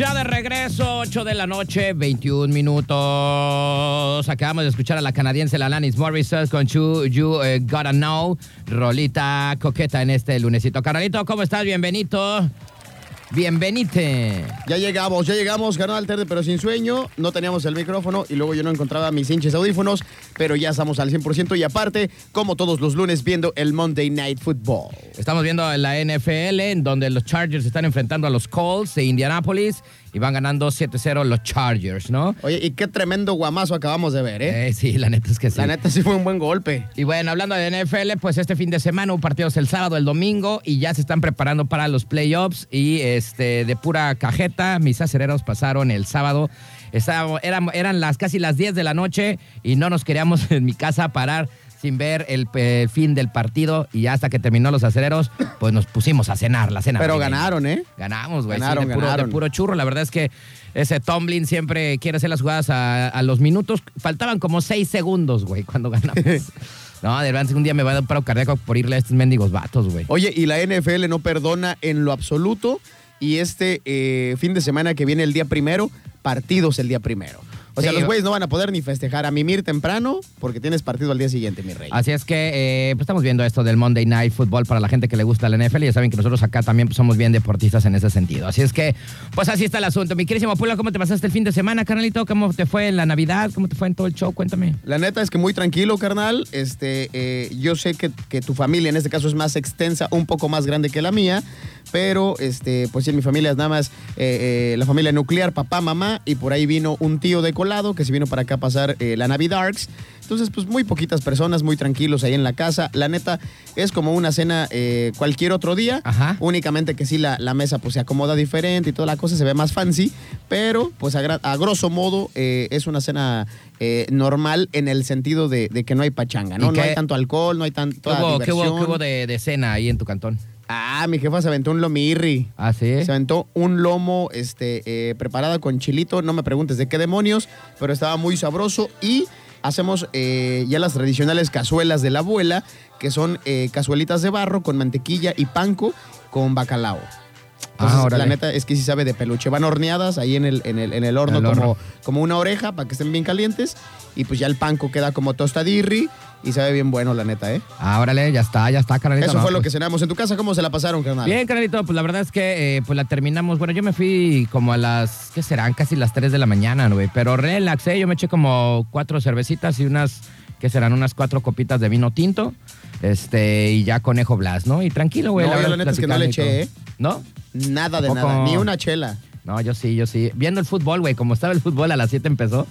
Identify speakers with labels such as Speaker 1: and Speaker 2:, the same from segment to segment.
Speaker 1: Ya de regreso, 8 de la noche, 21 minutos. Acabamos de escuchar a la canadiense Lalanis Morissette con You, you eh, Gotta Know, rolita coqueta en este lunesito. Carnalito, ¿cómo estás? Bienvenido. Bienvenite.
Speaker 2: Ya llegamos, ya llegamos, canal tarde pero sin sueño. No teníamos el micrófono y luego yo no encontraba mis hinches audífonos, pero ya estamos al 100% y aparte, como todos los lunes, viendo el Monday Night Football.
Speaker 1: Estamos viendo la NFL, en donde los Chargers están enfrentando a los Colts de Indianapolis y van ganando 7-0 los Chargers, ¿no?
Speaker 2: Oye, y qué tremendo guamazo acabamos de ver, ¿eh?
Speaker 1: Eh, sí, la neta es que sí.
Speaker 2: La neta sí fue un buen golpe.
Speaker 1: Y bueno, hablando de NFL, pues este fin de semana hubo partidos el sábado, el domingo y ya se están preparando para los playoffs y este de pura cajeta, mis acereros pasaron el sábado. Estaba- eran, eran las casi las 10 de la noche y no nos queríamos en mi casa parar sin ver el, eh, fin del partido y ya hasta que terminó los acereros, pues nos pusimos a cenar, la cena.
Speaker 2: Pero
Speaker 1: navideña.
Speaker 2: ganaron, ¿eh?
Speaker 1: Ganamos, güey. sí,
Speaker 2: Ganaron,
Speaker 1: de, puro,
Speaker 2: ganaron.
Speaker 1: de puro churro. La verdad es que ese Tomlin siempre quiere hacer las jugadas a, a los minutos. Faltaban como seis segundos, güey, cuando ganamos. no, de verdad, un día me va a dar un paro cardíaco por irle a estos mendigos vatos, güey.
Speaker 2: Oye, y la NFL no perdona en lo absoluto. Y este eh, fin de semana que viene el día primero, partidos el día primero. O sea, los güeyes no van a poder ni festejar a mimir temprano porque tienes partido al día siguiente, mi rey.
Speaker 1: Así es que eh, pues estamos viendo esto del Monday Night Football para la gente que le gusta la NFL. Ya saben que nosotros acá también pues, somos bien deportistas en ese sentido. Así es que, pues así está el asunto. Mi querísimo Puebla, ¿cómo te pasaste el fin de semana, carnalito? ¿Cómo te fue en la Navidad? ¿Cómo te fue en todo el show? Cuéntame.
Speaker 2: La neta es que muy tranquilo, carnal. Este, eh, yo sé que, que tu familia en este caso es más extensa, un poco más grande que la mía, pero este, pues sí, en mi familia es nada más eh, eh, la familia nuclear, papá, mamá, y por ahí vino un tío de colado que se vino para acá a pasar eh, la Navidarks. Entonces, pues muy poquitas personas, muy tranquilos ahí en la casa. La neta es como una cena eh, cualquier otro día.
Speaker 1: Ajá.
Speaker 2: Únicamente que sí, la, la mesa pues se acomoda diferente y toda la cosa se ve más fancy, pero pues a, grosso modo eh, es una cena eh, normal en el sentido de, de que no hay pachanga, ¿no?
Speaker 1: ¿Y
Speaker 2: No hay tanto alcohol, no hay
Speaker 1: ¿Qué
Speaker 2: tanta
Speaker 1: hubo, qué hubo- qué hubo de, de cena ahí en tu cantón?
Speaker 2: Ah, mi jefa se aventó un lomirri.
Speaker 1: Ah, sí.
Speaker 2: Se aventó un lomo este, eh, preparada con chilito, no me preguntes de qué demonios, pero estaba muy sabroso y hacemos eh, ya las tradicionales cazuelas de la abuela, que son eh, cazuelitas de barro con mantequilla y panco con bacalao. Entonces,
Speaker 1: Ah,
Speaker 2: la neta es que sí sabe de peluche. Van horneadas ahí en el, en el, en el horno, como, como una oreja para que estén bien calientes. Y pues ya el panco queda como tostadirri y sabe bien bueno, la neta, ¿eh?
Speaker 1: Ah, órale, ya está, ya está, carnalito.
Speaker 2: Eso
Speaker 1: No,
Speaker 2: fue lo
Speaker 1: pues,
Speaker 2: que cenamos. ¿En tu casa cómo se la pasaron, carnal?
Speaker 1: Bien, carnalito, pues la verdad es que eh, pues la terminamos. Bueno, yo me fui como a las, ¿qué serán? Casi las 3 de la mañana, güey. Pero relax, ¿eh? Yo me eché como cuatro cervecitas y unas, ¿qué serán? Unas cuatro copitas de vino tinto. Este, y ya conejo blas, ¿no? Y tranquilo, güey.
Speaker 2: No, yo
Speaker 1: verdad,
Speaker 2: la neta es que no le eché,
Speaker 1: todo. ¿No?
Speaker 2: Nada de nada, ni una chela.
Speaker 1: No, yo sí, yo sí. Viendo el fútbol, güey, como estaba el fútbol a las 7 empezó,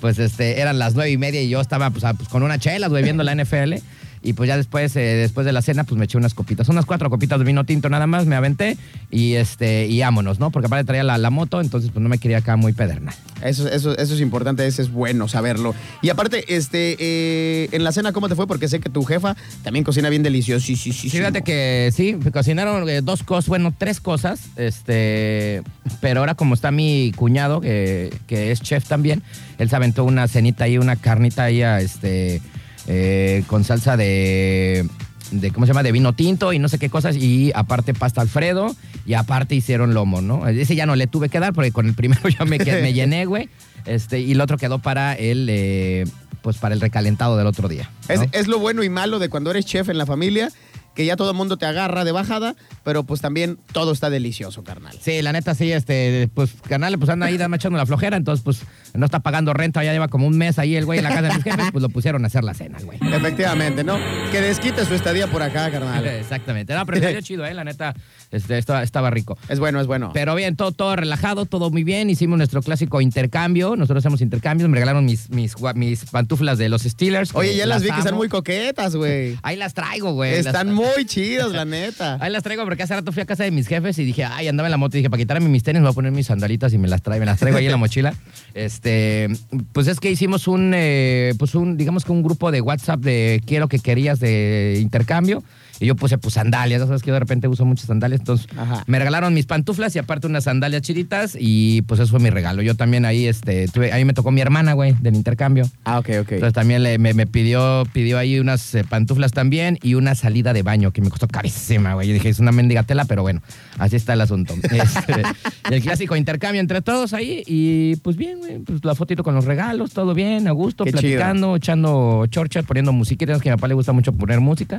Speaker 1: pues este, eran las nueve y media y yo estaba pues, a- pues, con una chela, güey, viendo la NFL. Y pues ya después, eh, después de la cena, pues me eché unas copitas, unas cuatro copitas de vino tinto nada más, me aventé y este, y vámonos, ¿no? Porque aparte traía la, la moto, entonces pues no me quería acá muy pedernal.
Speaker 2: Eso, eso, eso es importante, eso es bueno saberlo. Y aparte, este, eh, en la cena, ¿cómo te fue? Porque sé que tu jefa también cocina bien delicioso. Sí, sí, sí.
Speaker 1: Fíjate que sí, me cocinaron eh, dos cosas, bueno, tres cosas, este, pero ahora como está mi cuñado, que, que es chef también, él se aventó una cenita ahí, una carnita ahí, a, este, eh, con salsa de, de, ¿cómo se llama? De vino tinto y no sé qué cosas, y aparte pasta Alfredo, y aparte hicieron lomo, ¿no? Ese ya no le tuve que dar, porque con el primero ya me, me llené, güey, este, y el otro quedó para el, eh, pues para el recalentado del otro día. ¿no?
Speaker 2: Es, es lo bueno y malo de cuando eres chef en la familia, que ya todo el mundo te agarra de bajada, pero pues también todo está delicioso, carnal.
Speaker 1: Sí, la neta sí, este, pues canal, pues anda ahí echando la flojera, entonces pues no está pagando renta, ya lleva como un mes ahí el güey en la casa de mis jefes, pues lo pusieron a hacer la cena, güey.
Speaker 2: Efectivamente, ¿no? Que desquite su estadía por acá, carnal.
Speaker 1: Exactamente. No, pero chido, eh, la neta, este, estaba, estaba rico.
Speaker 2: Es bueno, es bueno.
Speaker 1: Pero bien, todo, todo relajado, todo muy bien. Hicimos nuestro clásico intercambio. Nosotros hacemos intercambios. Me regalaron mis, mis, mis pantuflas de los Steelers.
Speaker 2: Oye, ya las vi que están muy coquetas, güey.
Speaker 1: Ahí las traigo, güey.
Speaker 2: Están
Speaker 1: Las-
Speaker 2: muy chidas, la neta.
Speaker 1: Ahí las traigo porque hace rato fui a casa de mis jefes y dije, ay, andaba en la moto y dije, para quitarme mis tenis me voy a poner mis sandalitas y me las traigo, me las traigo ahí en la mochila. Este, pues es que hicimos un, eh, pues un, digamos que un grupo de WhatsApp de lo que querías de intercambio Y yo puse pues sandalias, ya sabes que yo de repente uso muchas sandalias. Entonces
Speaker 2: Ajá.
Speaker 1: me regalaron mis pantuflas y aparte unas sandalias chiditas y pues eso fue mi regalo. Yo también ahí, este, tuve, ahí me tocó mi hermana, güey, del intercambio.
Speaker 2: Ah, ok, ok.
Speaker 1: Entonces también le- me, me pidió, pidió ahí unas eh, pantuflas también y una salida de baño que me costó carísima, güey. Yo dije, es una mendiga tela, pero bueno, así está el asunto. Este, el clásico intercambio entre todos ahí y pues bien, güey, pues la fotito con los regalos, todo bien, a gusto,
Speaker 2: Qué chido.
Speaker 1: platicando, echando chorchas, poniendo musiquitas, que a mi papá le gusta mucho poner música.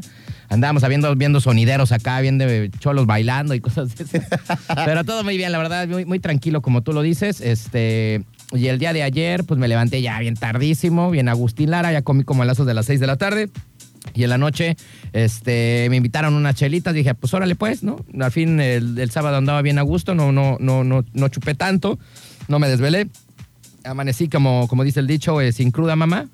Speaker 1: Andábamos viendo, viendo sonideros acá, viendo cholos bailando y cosas de esas. Pero todo muy bien, la verdad, muy, muy tranquilo como tú lo dices. Este, y el día de ayer, pues me levanté ya bien tardísimo, bien Agustín Lara, ya comí como a las dos de las 6 de la tarde. Y en la noche este, me invitaron unas chelitas, dije, pues órale pues, ¿no? Al fin el, el sábado andaba bien a gusto, no, no, no, no, no chupé tanto, no me desvelé. Amanecí como, como dice el dicho, eh, sin cruda mamá.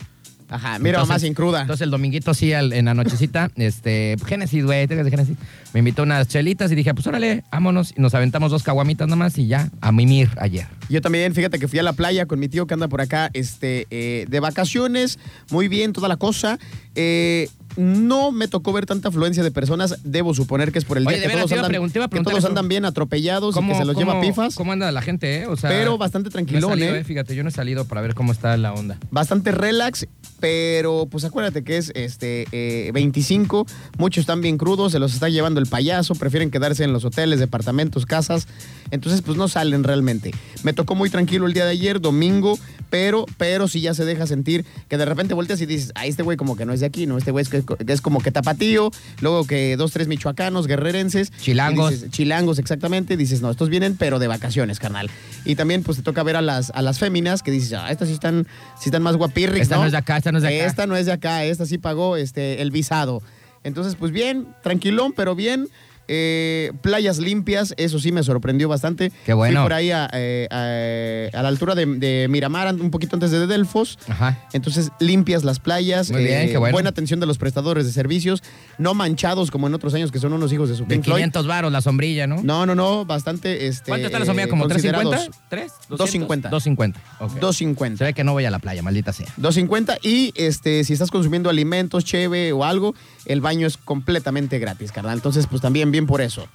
Speaker 2: Ajá, mira, mamá sin cruda.
Speaker 1: Entonces el dominguito sí, al- en la nochecita, este, Génesis, güey, tengas de Génesis. Me invitó unas chelitas y dije, pues órale, vámonos. Y nos aventamos dos caguamitas nomás y ya, a mimir ayer.
Speaker 2: Yo también, fíjate que fui a la playa con mi tío que anda por acá este, eh, de vacaciones, muy bien, toda la cosa. Eh, no me tocó ver tanta afluencia de personas, debo suponer que es por el
Speaker 1: Oye,
Speaker 2: día
Speaker 1: de
Speaker 2: que
Speaker 1: veras,
Speaker 2: todos,
Speaker 1: te iba a
Speaker 2: andan,
Speaker 1: pregun- te iba a
Speaker 2: que
Speaker 1: preguntar
Speaker 2: todos
Speaker 1: eso.
Speaker 2: andan bien atropellados y que se los lleva pifas.
Speaker 1: ¿Cómo anda la gente, eh? O sea,
Speaker 2: Pero bastante
Speaker 1: no he
Speaker 2: tranquilón,
Speaker 1: salido,
Speaker 2: ¿eh?
Speaker 1: Fíjate, yo no he salido para ver cómo está la onda.
Speaker 2: bastante relax, pero pues acuérdate que es este eh, 25, muchos están bien crudos, se los está llevando el payaso, prefieren quedarse en los hoteles, departamentos, casas, entonces pues no salen realmente. Me tocó muy tranquilo el día de ayer, domingo, pero pero sí ya se deja sentir que de repente volteas y dices, ah, este güey como que no es de aquí, no, este güey es, que- es como que tapatío, luego que dos, tres michoacanos, guerrerenses.
Speaker 1: Chilangos.
Speaker 2: dices, chilangos, exactamente, dices, no, estos vienen pero de vacaciones, carnal. Y también pues te toca ver a las, a las féminas que dices, ah, estas sí están, sí están más guapirris,
Speaker 1: Esta no es de acá, esta no es de acá.
Speaker 2: esta es sí pagó este, el visado. Entonces, pues bien, tranquilón, pero bien. Eh, playas limpias, eso sí me sorprendió bastante.
Speaker 1: Qué bueno.
Speaker 2: Fui por ahí a, eh, a- a la altura de, de Miramar, un poquito antes de Delfos.
Speaker 1: Ajá.
Speaker 2: Entonces, limpias las playas. eh,
Speaker 1: Muy bien, qué bueno.
Speaker 2: Buena atención de los prestadores de servicios. No manchados como en otros años que son unos hijos de su
Speaker 1: De
Speaker 2: Pink Floyd.
Speaker 1: 500 varos la sombrilla, ¿no?
Speaker 2: No, no, no, bastante. Este,
Speaker 1: ¿Cuánto está la sombrilla?
Speaker 2: eh,
Speaker 1: ¿Como
Speaker 2: considerados.
Speaker 1: 350? ¿3?
Speaker 2: 250.
Speaker 1: 250. ok.
Speaker 2: 250.
Speaker 1: Se ve que no voy a la playa, maldita sea.
Speaker 2: 250 y este si estás consumiendo alimentos, cheve o algo, el baño es completamente gratis, carnal. Entonces, pues también bien por eso.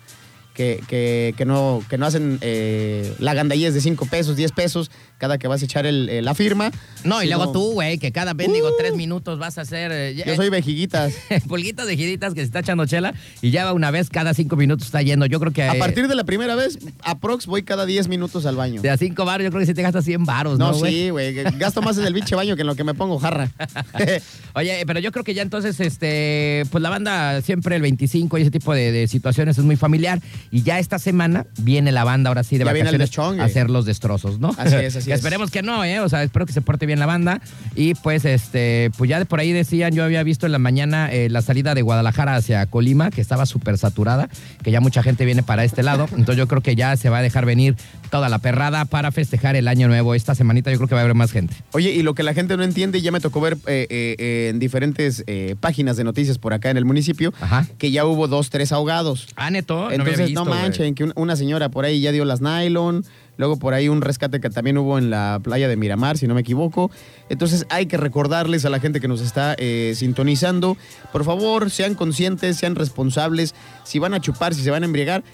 Speaker 2: Que, que- que no, que no hacen eh, la gandallez de 5 pesos, 10 pesos cada que vas a echar el- eh, la firma.
Speaker 1: No, y
Speaker 2: sino-
Speaker 1: luego tú, güey, que cada bendigo
Speaker 2: Uh.
Speaker 1: tres minutos vas a hacer... eh,
Speaker 2: Yo soy vejiguitas.
Speaker 1: pulguitas de giritas que se está echando chela y ya va una vez cada cinco minutos está yendo. Yo creo que...
Speaker 2: A
Speaker 1: eh,
Speaker 2: partir de la primera vez, aprox voy cada 10 minutos al baño.
Speaker 1: De a cinco baros, yo creo que si te gastas 100 baros, ¿no,
Speaker 2: No, sí, güey. Gasto más en el pinche baño que en lo que me pongo jarra.
Speaker 1: Oye, pero yo creo que ya entonces, este, pues la banda siempre el 25 y ese tipo de, de situaciones es muy familiar. Y ya esta semana viene la banda ahora sí de
Speaker 2: Ya viene el
Speaker 1: vacaciones a hacer los destrozos, ¿no?
Speaker 2: Así es, así
Speaker 1: Que
Speaker 2: es.
Speaker 1: Esperemos que no, ¿eh? O sea, espero que se porte bien la banda. Y pues, este, pues ya de por ahí decían, yo había visto en la mañana eh, la salida de Guadalajara hacia Colima, que estaba súper saturada, que ya mucha gente viene para este lado. Entonces yo creo que ya se va a dejar venir toda la perrada para festejar el año nuevo. Esta semanita yo creo que va a haber más gente.
Speaker 2: Oye, y lo que la gente no entiende, ya me tocó ver eh, eh, eh, en diferentes páginas de noticias por acá en el municipio,
Speaker 1: Ajá.
Speaker 2: que ya hubo dos, tres ahogados.
Speaker 1: Ah, neto.
Speaker 2: Entonces,
Speaker 1: no,
Speaker 2: no manchen, que un- una señora por ahí ya dio las nylon, luego por ahí un rescate que también hubo en la playa de Miramar, si no me equivoco. Entonces hay que recordarles a la gente que nos está eh, sintonizando, por favor, sean conscientes, sean responsables, si van a chupar, si se van a embriagar.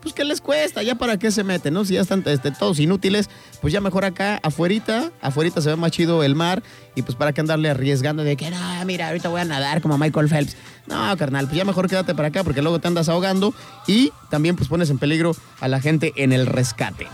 Speaker 2: Pues qué les cuesta, ya para qué se meten, ¿no? Si ya están este, todos inútiles, pues ya mejor acá, afuerita, afuerita se ve más chido el mar y pues para qué andarle arriesgando de que, no, mira, ahorita voy a nadar como Michael Phelps. No, carnal, pues ya mejor quédate para acá porque luego te andas ahogando y también pues pones en peligro a la gente en el rescate.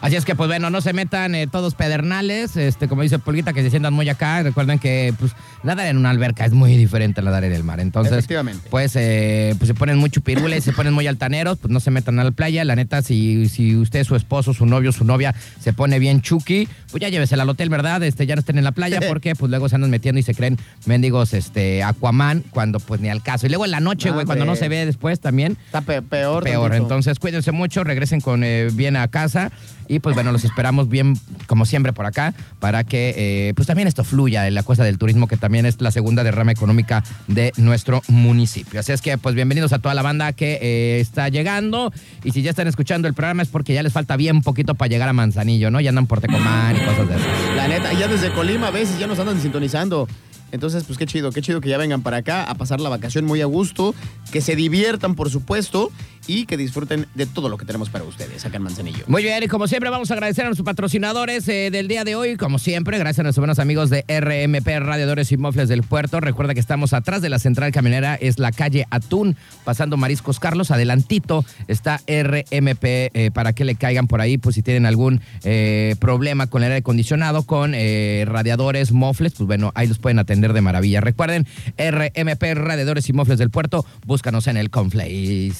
Speaker 1: Así es que, pues bueno, no se metan eh, todos pedernales, este, como dice Pulguita, que se sientan muy acá. Recuerden que, pues, nadar en una alberca es muy diferente a nadar en el mar. Entonces,
Speaker 2: Efectivamente.
Speaker 1: pues, eh, pues se ponen muy chupirules, se ponen muy altaneros, pues no se metan a la playa. La neta, si, si usted, su esposo, su novio, su novia se pone bien chucky, pues ya llévesela al hotel, ¿verdad? Este, ya no estén en la playa porque, pues, luego se andan metiendo y se creen mendigos, este, Aquaman, cuando, pues, ni al caso. Y luego en la noche,
Speaker 2: No,
Speaker 1: güey, cuando no se ve después también,
Speaker 2: Está pe- peor.
Speaker 1: peor.
Speaker 2: tantito.
Speaker 1: Entonces, cuídense mucho, regresen con eh, bien a casa y pues bueno, los esperamos bien, como siempre, por acá, para que eh, pues también esto fluya en la cosa del turismo, que también es la segunda derrama económica de nuestro municipio. Así es que, pues bienvenidos a toda la banda que eh, está llegando y si ya están escuchando el programa es porque ya les falta bien poquito para llegar a Manzanillo, ¿no? Ya andan por Tecomán y cosas de esas.
Speaker 2: La neta, ya desde Colima a veces ya nos andan sintonizando. Entonces, pues qué chido, qué chido que ya vengan para acá a pasar la vacación muy a gusto, que se diviertan, por supuesto, y que disfruten de todo lo que tenemos para ustedes acá en Manzanillo.
Speaker 1: Muy bien, y como siempre vamos a agradecer a nuestros patrocinadores eh, del día de hoy, como siempre, gracias a nuestros buenos amigos de RMP Radiadores y Mofles del Puerto. Recuerda que estamos atrás de la central camionera, es la calle Atún, pasando Mariscos Carlos, adelantito está RMP eh, para que le caigan por ahí, pues si tienen algún eh, problema con el aire acondicionado, con radiadores, mofles, pues bueno, ahí los pueden atender de maravilla. Recuerden, RMP Radiadores y Mofles del Puerto, búscanos en el Conflace.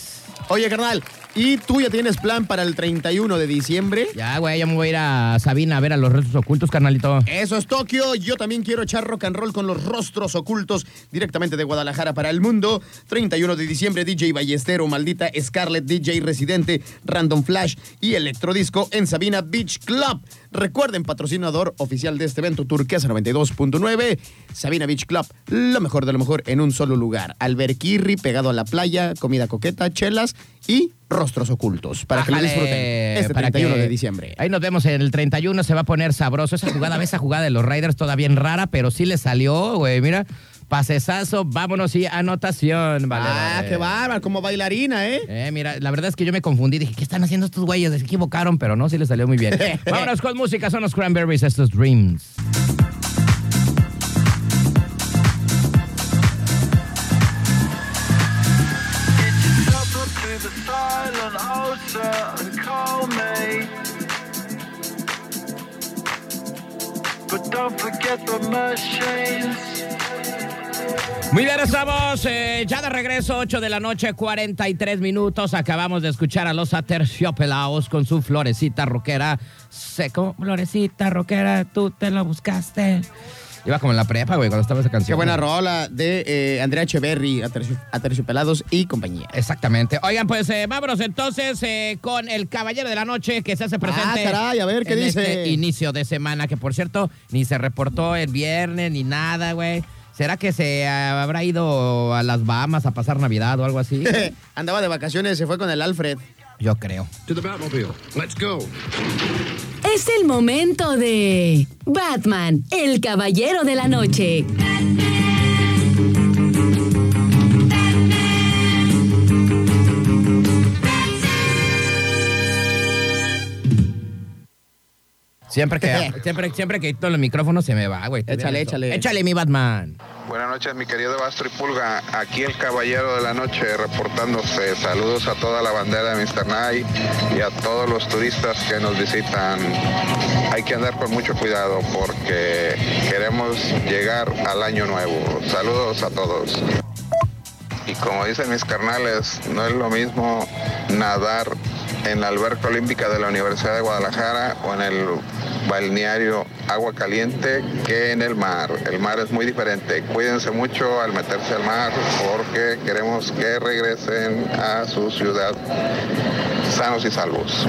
Speaker 2: Oye, carnal, ¿y tú ya tienes plan para el 31 de diciembre?
Speaker 1: Ya, güey, ya me voy a ir a Sabina a ver a los restos ocultos, carnalito.
Speaker 2: Eso es Tokio. Yo también quiero echar rock and roll con los rostros ocultos directamente de Guadalajara para el mundo. 31 de diciembre, DJ Ballestero, Maldita Scarlett, DJ Residente, Random Flash y Electrodisco en Sabina Beach Club. Recuerden, patrocinador oficial de este evento, Turquesa 92.9, Sabina Beach Club, lo mejor de lo mejor en un solo lugar. Alberquirri pegado a la playa, comida coqueta, chelas y rostros ocultos para que lo disfruten este
Speaker 1: para
Speaker 2: 31
Speaker 1: que-
Speaker 2: de diciembre.
Speaker 1: Ahí nos vemos en el 31, se va a poner sabroso. Esa jugada, esa jugada de los Raiders todavía bien rara, pero sí le salió, güey. Mira, pasesazo, vámonos y anotación, vale.
Speaker 2: ah,
Speaker 1: vale.
Speaker 2: qué bárbaro, como bailarina, ¿eh?
Speaker 1: Eh, mira, la verdad es que yo me confundí. Dije, ¿qué están haciendo estos güeyes? Se equivocaron, pero no, sí les salió muy bien. Vámonos con música, son los Cranberries, estos Dreams.
Speaker 3: But don't forget the machines.
Speaker 1: Muy bien, estamos eh, ya de regreso, 8 de la noche, 43 minutos. Acabamos de escuchar a los Aterciopelados con su florecita rockera. Seco, florecita rockera, tú te lo buscaste. Iba como en la prepa, güey, cuando estaba esa canción.
Speaker 2: Qué buena
Speaker 1: güey.
Speaker 2: rola de eh, Andrea Echeverry, Atercio- Aterciopelados y compañía.
Speaker 1: Exactamente. Oigan, pues eh, vámonos entonces eh, con el caballero de la noche que se hace presente.
Speaker 2: Ah, caray, a ver, ¿qué
Speaker 1: en
Speaker 2: dice?
Speaker 1: Este inicio de semana, que por cierto, ni se reportó el viernes ni nada, güey. ¿Será que se habrá ido a las Bahamas a pasar Navidad o algo así?
Speaker 2: Andaba de vacaciones, se fue con el Alfred.
Speaker 1: Yo creo.
Speaker 4: To the Batmobile. Let's go.
Speaker 5: Es el momento de Batman, el Caballero de la Noche.
Speaker 1: Siempre que, siempre, siempre que quito el micrófono se me va, güey.
Speaker 2: Échale, échale.
Speaker 1: Échale, mi Batman.
Speaker 6: Buenas noches, mi querido Bastro y Pulga. Aquí el Caballero de la Noche reportándose. Saludos a toda la bandera de Mr. Night y a todos los turistas que nos visitan. Hay que andar con mucho cuidado porque queremos llegar al año nuevo. Saludos a todos. Y como dicen mis carnales, no es lo mismo nadar en la alberca olímpica de la Universidad de Guadalajara o en el balneario Agua Caliente que en el mar. El mar es muy diferente. Cuídense mucho al meterse al mar porque queremos que regresen a su ciudad sanos y salvos.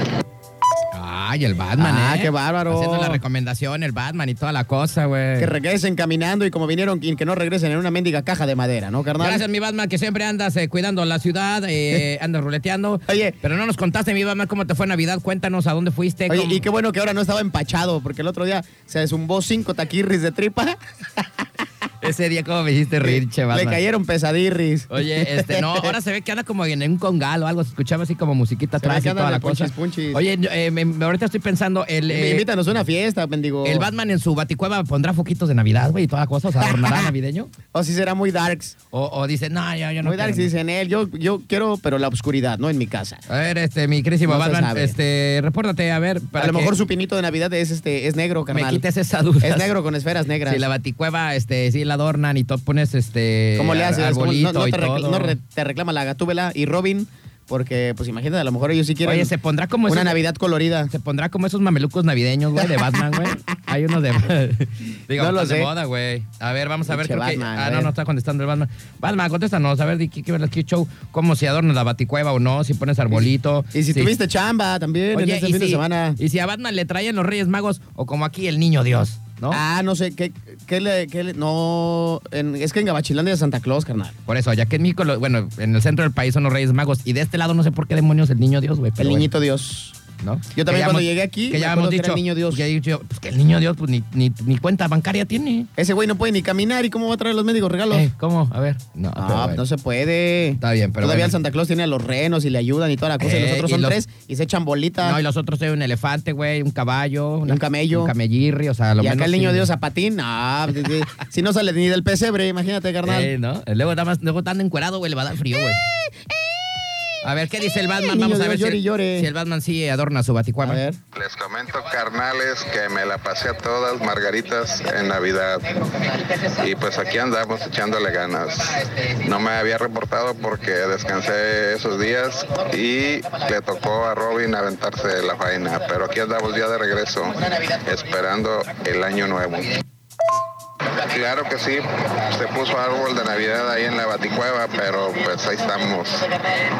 Speaker 1: Ay, el Batman,
Speaker 2: Ah,
Speaker 1: ¿eh?
Speaker 2: qué bárbaro.
Speaker 1: Haciendo la recomendación, el Batman y toda la cosa, güey.
Speaker 2: Que regresen caminando y como vinieron, que no regresen en una mendiga caja de madera, ¿no, carnal?
Speaker 1: Gracias, mi Batman, que siempre andas eh, cuidando la ciudad, eh, andas ruleteando.
Speaker 2: Oye.
Speaker 1: Pero no nos contaste, mi Batman, cómo te fue Navidad. Cuéntanos a dónde fuiste.
Speaker 2: Oye,
Speaker 1: cómo-
Speaker 2: y qué bueno que ahora no estaba empachado, porque el otro día se zumbó cinco taquirris de tripa.
Speaker 1: Ese día, ¿cómo me hiciste reír, che,
Speaker 2: Le cayeron pesadirris.
Speaker 1: Oye, este, no, ahora se ve que anda como en un congal o algo. Se escuchaba así como musiquita
Speaker 2: Se
Speaker 1: atrás y toda la cosa.
Speaker 2: punchis, punchis.
Speaker 1: Oye, eh, me- ahorita estoy pensando, el, eh,
Speaker 2: Invítanos a una fiesta, bendigo.
Speaker 1: el Batman en su baticueva pondrá foquitos de Navidad, güey, y toda la cosa. O sea, adornará navideño.
Speaker 2: O si será muy darks.
Speaker 1: O, o dice, no, yo, yo no
Speaker 2: muy darks
Speaker 1: quiero".
Speaker 2: dicen él. Yo, yo quiero, pero la oscuridad, no en mi casa.
Speaker 1: A ver, este, mi querísimo
Speaker 2: No
Speaker 1: Batman, este, repórtate, a ver. para
Speaker 2: a lo
Speaker 1: que
Speaker 2: mejor su pinito de Navidad es este es negro,
Speaker 1: Me
Speaker 2: carnal.
Speaker 1: quites esa duda.
Speaker 2: Es negro con esferas negras.
Speaker 1: Si la baticueva, este, sí la adornan y tú pones, este...
Speaker 2: ¿Cómo le haces? ¿Cómo- no, te, recla-
Speaker 1: todo.
Speaker 2: no re- te reclama la gatúbela y Robin, porque pues imagínate, a lo mejor ellos sí quieren
Speaker 1: Oye, se pondrá como
Speaker 2: una
Speaker 1: esos-
Speaker 2: Navidad colorida.
Speaker 1: Se pondrá como esos mamelucos navideños, güey, de Batman, güey. Hay uno de... Digo,
Speaker 2: No lo
Speaker 1: están de
Speaker 2: sé.
Speaker 1: moda, güey. A ver, vamos a ver. Creo que...
Speaker 2: Batman,
Speaker 1: ah, no,
Speaker 2: ver.
Speaker 1: no está contestando el Batman. Batman, contéstanos. A ver, qué qué aquí show. Cómo si adornas la baticueva o no, si pones arbolito.
Speaker 2: Y si tuviste chamba también en este de semana.
Speaker 1: y si a Batman le traían los Reyes Magos o como aquí el Niño Dios, ¿no?
Speaker 2: Ah, no sé, ¿qué, qué le, qué le- No, en- es que en Gabachilandia es Santa Claus, carnal.
Speaker 1: Por eso, ya que en México, lo- bueno, en el centro del país son los Reyes Magos y de este lado no sé por qué demonios el Niño Dios, güey. pero
Speaker 2: El
Speaker 1: bueno.
Speaker 2: niñito Dios.
Speaker 1: ¿No?
Speaker 2: Yo
Speaker 1: Que
Speaker 2: también cuando
Speaker 1: hemos-
Speaker 2: llegué aquí,
Speaker 1: que ya hemos
Speaker 2: que
Speaker 1: dicho,
Speaker 2: el niño Dios.
Speaker 1: que he dicho, pues que el niño Dios pues ni, ni, ni cuenta bancaria tiene.
Speaker 2: Ese güey no puede ni caminar y cómo va a traer los médicos regalos.
Speaker 1: Eh, ¿Cómo? A ver. No, pero
Speaker 2: No, no se puede.
Speaker 1: Está bien, pero
Speaker 2: Todavía
Speaker 1: bueno.
Speaker 2: el Santa Claus tiene a los renos y le ayudan y toda la cosa. y
Speaker 1: Eh,
Speaker 2: los otros
Speaker 1: y
Speaker 2: son
Speaker 1: los-
Speaker 2: tres y se echan bolita.
Speaker 1: No, y los otros hay un elefante, güey, un caballo.
Speaker 2: un camello.
Speaker 1: Un camellirri, o sea, lo
Speaker 2: y acá
Speaker 1: menos
Speaker 2: el niño
Speaker 1: sí.
Speaker 2: Dios a patín. No, pues, si no sale ni del pesebre, imagínate, carnal.
Speaker 1: Eh, ¿no? Luego nada más, luego tan encuerado, güey, le va a dar frío, güey. A ver, ¿qué dice el Batman?
Speaker 2: niño
Speaker 1: Vamos a ver
Speaker 2: llore
Speaker 1: si,
Speaker 2: llore.
Speaker 1: si el Batman sí adorna su
Speaker 2: a
Speaker 1: baticuama.
Speaker 2: ver.
Speaker 6: Les comento, carnales, que me la pasé a todas margaritas en Navidad. Y pues aquí andamos echándole ganas. No me había reportado porque descansé esos días y le tocó a Robin aventarse la faena. Pero aquí andamos ya de regreso, esperando el año nuevo. Claro que sí, se puso árbol de Navidad ahí en la Baticueva, pero pues ahí estamos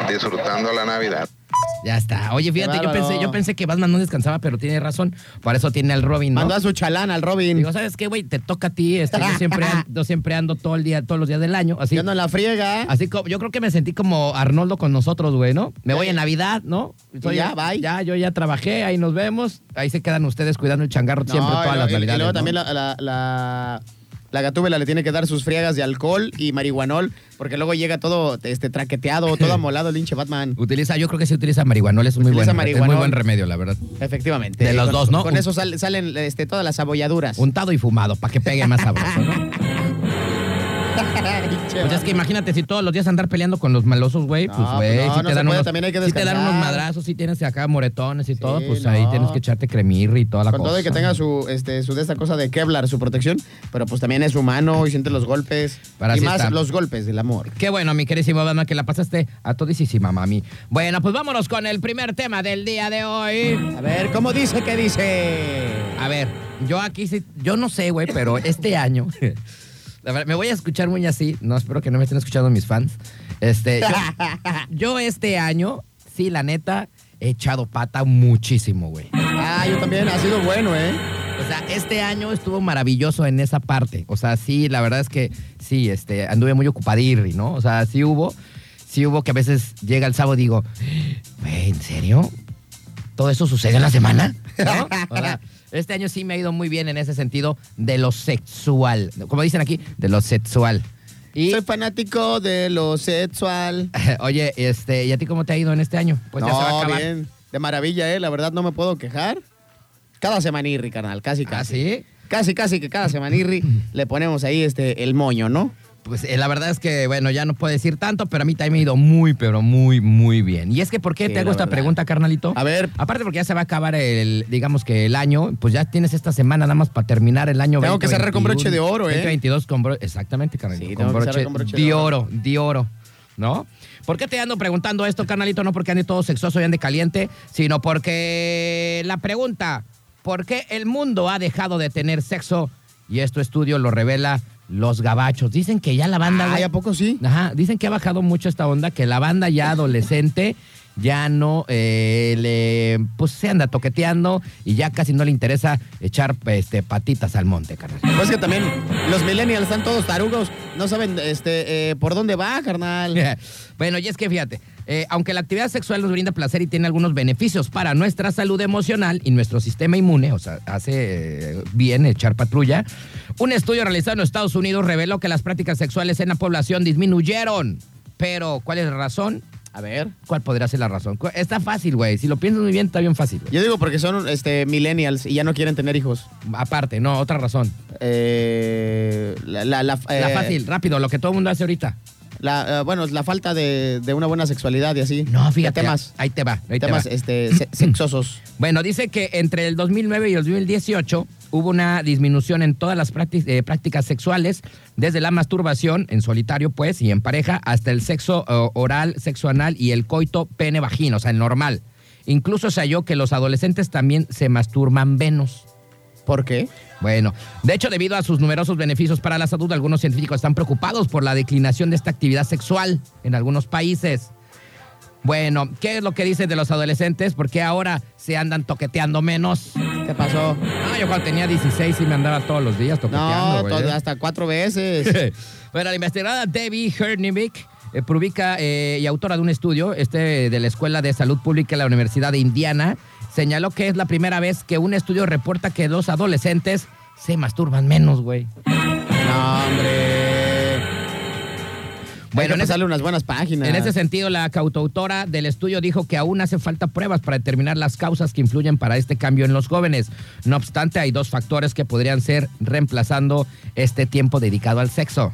Speaker 6: disfrutando la Navidad.
Speaker 1: Ya está. Oye, fíjate, yo pensé, yo pensé que Batman no descansaba, pero tiene razón. Por eso tiene al Robin, ¿no?
Speaker 2: Mandó a su chalán al Robin.
Speaker 1: Digo, ¿sabes qué, güey? Te toca a ti. Este, yo, siempre ando, yo siempre ando todo el día, todos los días del año. Así,
Speaker 2: Yo en la friega.
Speaker 1: así como, yo creo que me sentí como Arnoldo con nosotros, güey, ¿no? Me voy en Navidad, ¿no?
Speaker 2: Y ya, bye.
Speaker 1: Ya, yo ya trabajé, ahí nos vemos. Ahí se quedan ustedes cuidando el changarro
Speaker 2: No,
Speaker 1: siempre
Speaker 2: y
Speaker 1: todas
Speaker 2: luego-
Speaker 1: las
Speaker 2: y- y
Speaker 1: navidades.
Speaker 2: luego
Speaker 1: ¿no?
Speaker 2: también la, la, la, la gatúbela le tiene que dar sus friegas de alcohol y marihuanol, porque luego llega todo este traqueteado, todo amolado el hinche Batman.
Speaker 1: Utiliza, yo creo que sí utiliza marihuanol, es muy
Speaker 2: Utiliza
Speaker 1: buen, es muy buen remedio, la verdad.
Speaker 2: Efectivamente.
Speaker 1: De los
Speaker 2: Con-
Speaker 1: dos, ¿no?
Speaker 2: Con
Speaker 1: Un-
Speaker 2: eso sal- salen este, todas las abolladuras.
Speaker 1: Untado y fumado, para que pegue más sabroso, ¿no? Pues es que imagínate si todos los días andar peleando con los malosos, güey, pues güey,
Speaker 2: pues no,
Speaker 1: si
Speaker 2: no
Speaker 1: te dan
Speaker 2: puede,
Speaker 1: unos,
Speaker 2: también hay que
Speaker 1: si te dan unos madrazos, si tienes acá moretones y todo, pues ahí tienes que echarte cremirri y toda la
Speaker 2: Con
Speaker 1: cosa.
Speaker 2: todo y que tenga su, este, su de esta cosa de Kevlar, su protección, pero pues también es humano y siente los golpes.
Speaker 1: Para
Speaker 2: y más
Speaker 1: está.
Speaker 2: los golpes del amor.
Speaker 1: Qué bueno, mi queridísimo Batman, que la pasaste a todísima, mami. Bueno, pues vámonos con el primer tema del día de hoy.
Speaker 2: A ver, ¿cómo dice que dice?
Speaker 1: A ver, yo aquí sí, yo no sé, güey, pero este año, la verdad, me voy a escuchar muy así, no, espero que no me estén escuchando mis fans. Este, yo, yo este año, sí, la neta, he echado pata muchísimo, güey.
Speaker 2: Ah, yo también, ha sido bueno, ¿eh?
Speaker 1: O sea, este año estuvo maravilloso en esa parte. O sea, sí, la verdad es que sí, este, anduve muy ocupadirri, ¿no? O sea, sí hubo, sí hubo que a veces llega el sábado y digo, güey, ¿en serio? ¿Todo eso sucede en la semana? ¿No? O sea, este año sí me ha ido muy bien en ese sentido de lo sexual. Como dicen aquí, de lo sexual. Y,
Speaker 2: Soy fanático de lo sexual.
Speaker 1: oye, este, ¿y a ti cómo te ha ido en este año? Pues ya
Speaker 2: no,
Speaker 1: se va a acabar.
Speaker 2: bien. De maravilla, ¿eh? La verdad no me puedo quejar. Cada semanirri, carnal, casi,
Speaker 1: ¿Ah,
Speaker 2: casi.
Speaker 1: sí?
Speaker 2: Casi, casi que cada semanirri le ponemos ahí este, el moño, ¿no?
Speaker 1: Pues eh, la verdad es que, bueno, ya no puedo decir tanto, pero a mí también me ha ido muy, pero muy, muy bien. Y es que, ¿por qué
Speaker 2: Sí,
Speaker 1: te hago esta
Speaker 2: verdad.
Speaker 1: pregunta, carnalito?
Speaker 2: A ver.
Speaker 1: Aparte porque ya se va a acabar el, digamos que el año, pues ya tienes esta semana nada más para terminar el año
Speaker 2: Tengo que cerrar con
Speaker 1: 2021,
Speaker 2: broche de oro, ¿eh?
Speaker 1: 2022 con broche, exactamente, carnalito.
Speaker 2: Sí,
Speaker 1: con, broche
Speaker 2: con broche de oro,
Speaker 1: de oro, ¿no? ¿Por qué te ando preguntando esto, carnalito? No porque ande todo sexoso y ande caliente, sino porque la pregunta, ¿por qué el mundo ha dejado de tener sexo? Y esto estudio lo revela los gabachos. Dicen que ya la banda...
Speaker 2: Ay, ¿a poco sí?
Speaker 1: Ajá, dicen que ha bajado mucho esta onda, que la banda ya adolescente ya no eh, le pues se anda toqueteando y ya casi no le interesa echar este patitas al monte, carnal.
Speaker 2: Pues que también los millennials están todos tarugos, no saben este, eh, por dónde va, carnal.
Speaker 1: bueno, y es que fíjate, eh, aunque la actividad sexual nos brinda placer y tiene algunos beneficios para nuestra salud emocional y nuestro sistema inmune, o sea, hace eh, bien echar patrulla, un estudio realizado en Estados Unidos reveló que las prácticas sexuales en la población disminuyeron. Pero, ¿cuál es la razón?
Speaker 2: A ver.
Speaker 1: ¿Cuál podría ser la razón? Está fácil, güey. Si lo piensas muy bien, está bien fácil, güey.
Speaker 2: Yo digo porque son este, millennials y ya no quieren tener hijos.
Speaker 1: Aparte, no, otra razón.
Speaker 2: Eh, la, la, la,
Speaker 1: La fácil, rápido, lo que todo el mundo hace ahorita.
Speaker 2: La, eh, bueno, la falta de, de una buena sexualidad y así.
Speaker 1: No, fíjate.
Speaker 2: Temas,
Speaker 1: Ahí te va, ahí te
Speaker 2: temas
Speaker 1: va.
Speaker 2: este, se- sexosos.
Speaker 1: Bueno, dice que entre el 2009 y el 2018 hubo una disminución en todas las prácti- eh, prácticas sexuales, desde la masturbación en solitario, pues, y en pareja, hasta el sexo eh, oral, sexo anal y el coito pene-vagina, o sea, el normal. Incluso se halló que los adolescentes también se masturban menos.
Speaker 2: ¿Por qué?
Speaker 1: Bueno, de hecho, debido a sus numerosos beneficios para la salud, algunos científicos están preocupados por la declinación de esta actividad sexual en algunos países. Bueno, ¿qué es lo que dicen de los adolescentes? ¿Por qué ahora se andan toqueteando menos?
Speaker 2: ¿Qué pasó?
Speaker 1: Ah, yo cuando tenía 16 sí me andaba todos los días toqueteando,
Speaker 2: No,
Speaker 1: güey.
Speaker 2: todo- hasta cuatro veces.
Speaker 1: bueno, la investigadora Debbie Hernivik, eh, publica eh, y autora de un estudio este, de la Escuela de Salud Pública de la Universidad de Indiana, señaló que es la primera vez que un estudio reporta que los adolescentes se masturban menos, güey.
Speaker 2: No, hombre.
Speaker 1: Bueno, en ese-
Speaker 2: unas buenas páginas.
Speaker 1: En ese sentido, la coautora del estudio dijo que aún hace falta pruebas para determinar las causas que influyen para este cambio en los jóvenes. No obstante, hay dos factores que podrían ser reemplazando este tiempo dedicado al sexo.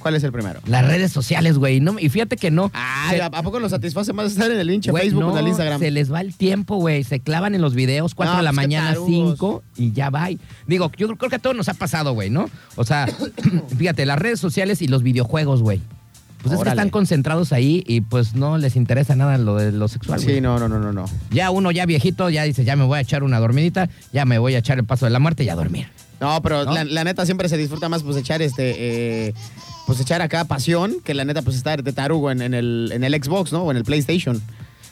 Speaker 2: ¿Cuál es el primero?
Speaker 1: Las redes sociales, güey. No, y fíjate que no.
Speaker 2: Ay,
Speaker 1: se-
Speaker 2: ¿a poco los satisface más estar en el hinche Facebook
Speaker 1: no,
Speaker 2: o en el Instagram?
Speaker 1: Se les va el tiempo, güey. Se clavan en los videos, 4
Speaker 2: No,
Speaker 1: de la
Speaker 2: pues,
Speaker 1: mañana,
Speaker 2: tarugos.
Speaker 1: 5 y ya va. Digo, yo creo que a todos nos ha pasado, güey, ¿no? O sea, fíjate, las redes sociales y los videojuegos, güey. Pues es que están concentrados ahí y pues no les interesa nada lo de lo sexual.
Speaker 2: Sí, no, no, no, no, no.
Speaker 1: Ya uno ya viejito, ya dice, ya me voy a echar una dormidita, ya me voy a echar el paso de la muerte y a dormir.
Speaker 2: No, pero
Speaker 1: ¿No?
Speaker 2: La, la neta siempre se disfruta más pues echar este eh, pues echar acá pasión que la neta pues estar de tarugo en, en el, en el Xbox, ¿no? O en el PlayStation.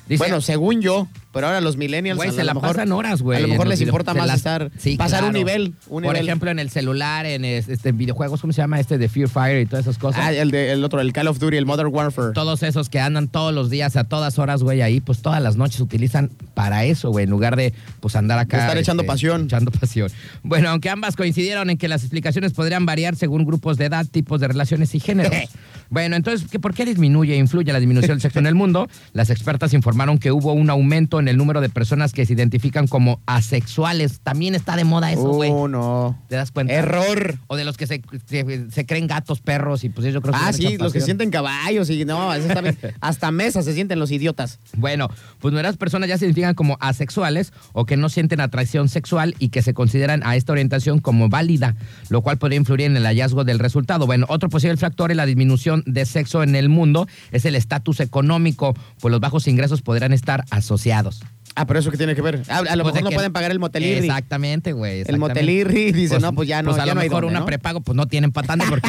Speaker 1: Dice-
Speaker 2: bueno, según yo, pero ahora los millennials
Speaker 1: Güey,
Speaker 2: a
Speaker 1: se la
Speaker 2: mejor-
Speaker 1: pasan horas, güey.
Speaker 2: A lo mejor les
Speaker 1: video-
Speaker 2: importa más estar
Speaker 1: Sí,
Speaker 2: pasar un nivel, un
Speaker 1: Por
Speaker 2: nivel.
Speaker 1: ejemplo, en el celular, en es- este, videojuegos, ¿cómo se llama? Este de Fear Fire y todas esas cosas.
Speaker 2: Ah, el, de, el otro, el Call of Duty, el Modern Warfare.
Speaker 1: Todos esos que andan todos los días, a todas horas, güey, ahí, pues todas las noches utilizan para eso, güey, en lugar de, pues, andar acá.
Speaker 2: De estar echando pasión.
Speaker 1: Echando pasión. Bueno, aunque ambas coincidieron en que las explicaciones podrían variar según grupos de edad, tipos de relaciones y géneros. bueno, entonces, ¿qué- ¿por qué disminuye e influye la disminución del sexo en el mundo? Las expertas informaron que hubo un aumento en el número de personas que se identifican como asexuales. También está de moda eso, güey.
Speaker 2: Oh, no.
Speaker 1: ¿Te das cuenta?
Speaker 2: Error.
Speaker 1: O de los que se, se- se creen gatos, perros, y pues yo creo que
Speaker 2: Ah, sí, los que sienten caballos y no, hasta mesas se sienten los idiotas.
Speaker 1: Bueno, pues nuevas personas ya se identifican como asexuales o que no sienten atracción sexual y que se consideran a esta orientación como válida, lo cual podría influir en el hallazgo del resultado. Bueno, otro posible factor en la disminución de sexo en el mundo es el estatus económico, pues los bajos ingresos podrán estar asociados.
Speaker 2: Ah, pero eso que tiene que ver. Ah, a lo
Speaker 1: Pues
Speaker 2: mejor no
Speaker 1: que-
Speaker 2: pueden pagar el motelirri.
Speaker 1: Exactamente, güey.
Speaker 2: El motelirri dice, no, pues ya no,
Speaker 1: Pues a
Speaker 2: ya
Speaker 1: lo
Speaker 2: no
Speaker 1: mejor
Speaker 2: dónde,
Speaker 1: una
Speaker 2: ¿no?
Speaker 1: prepago, pues no tienen patante porque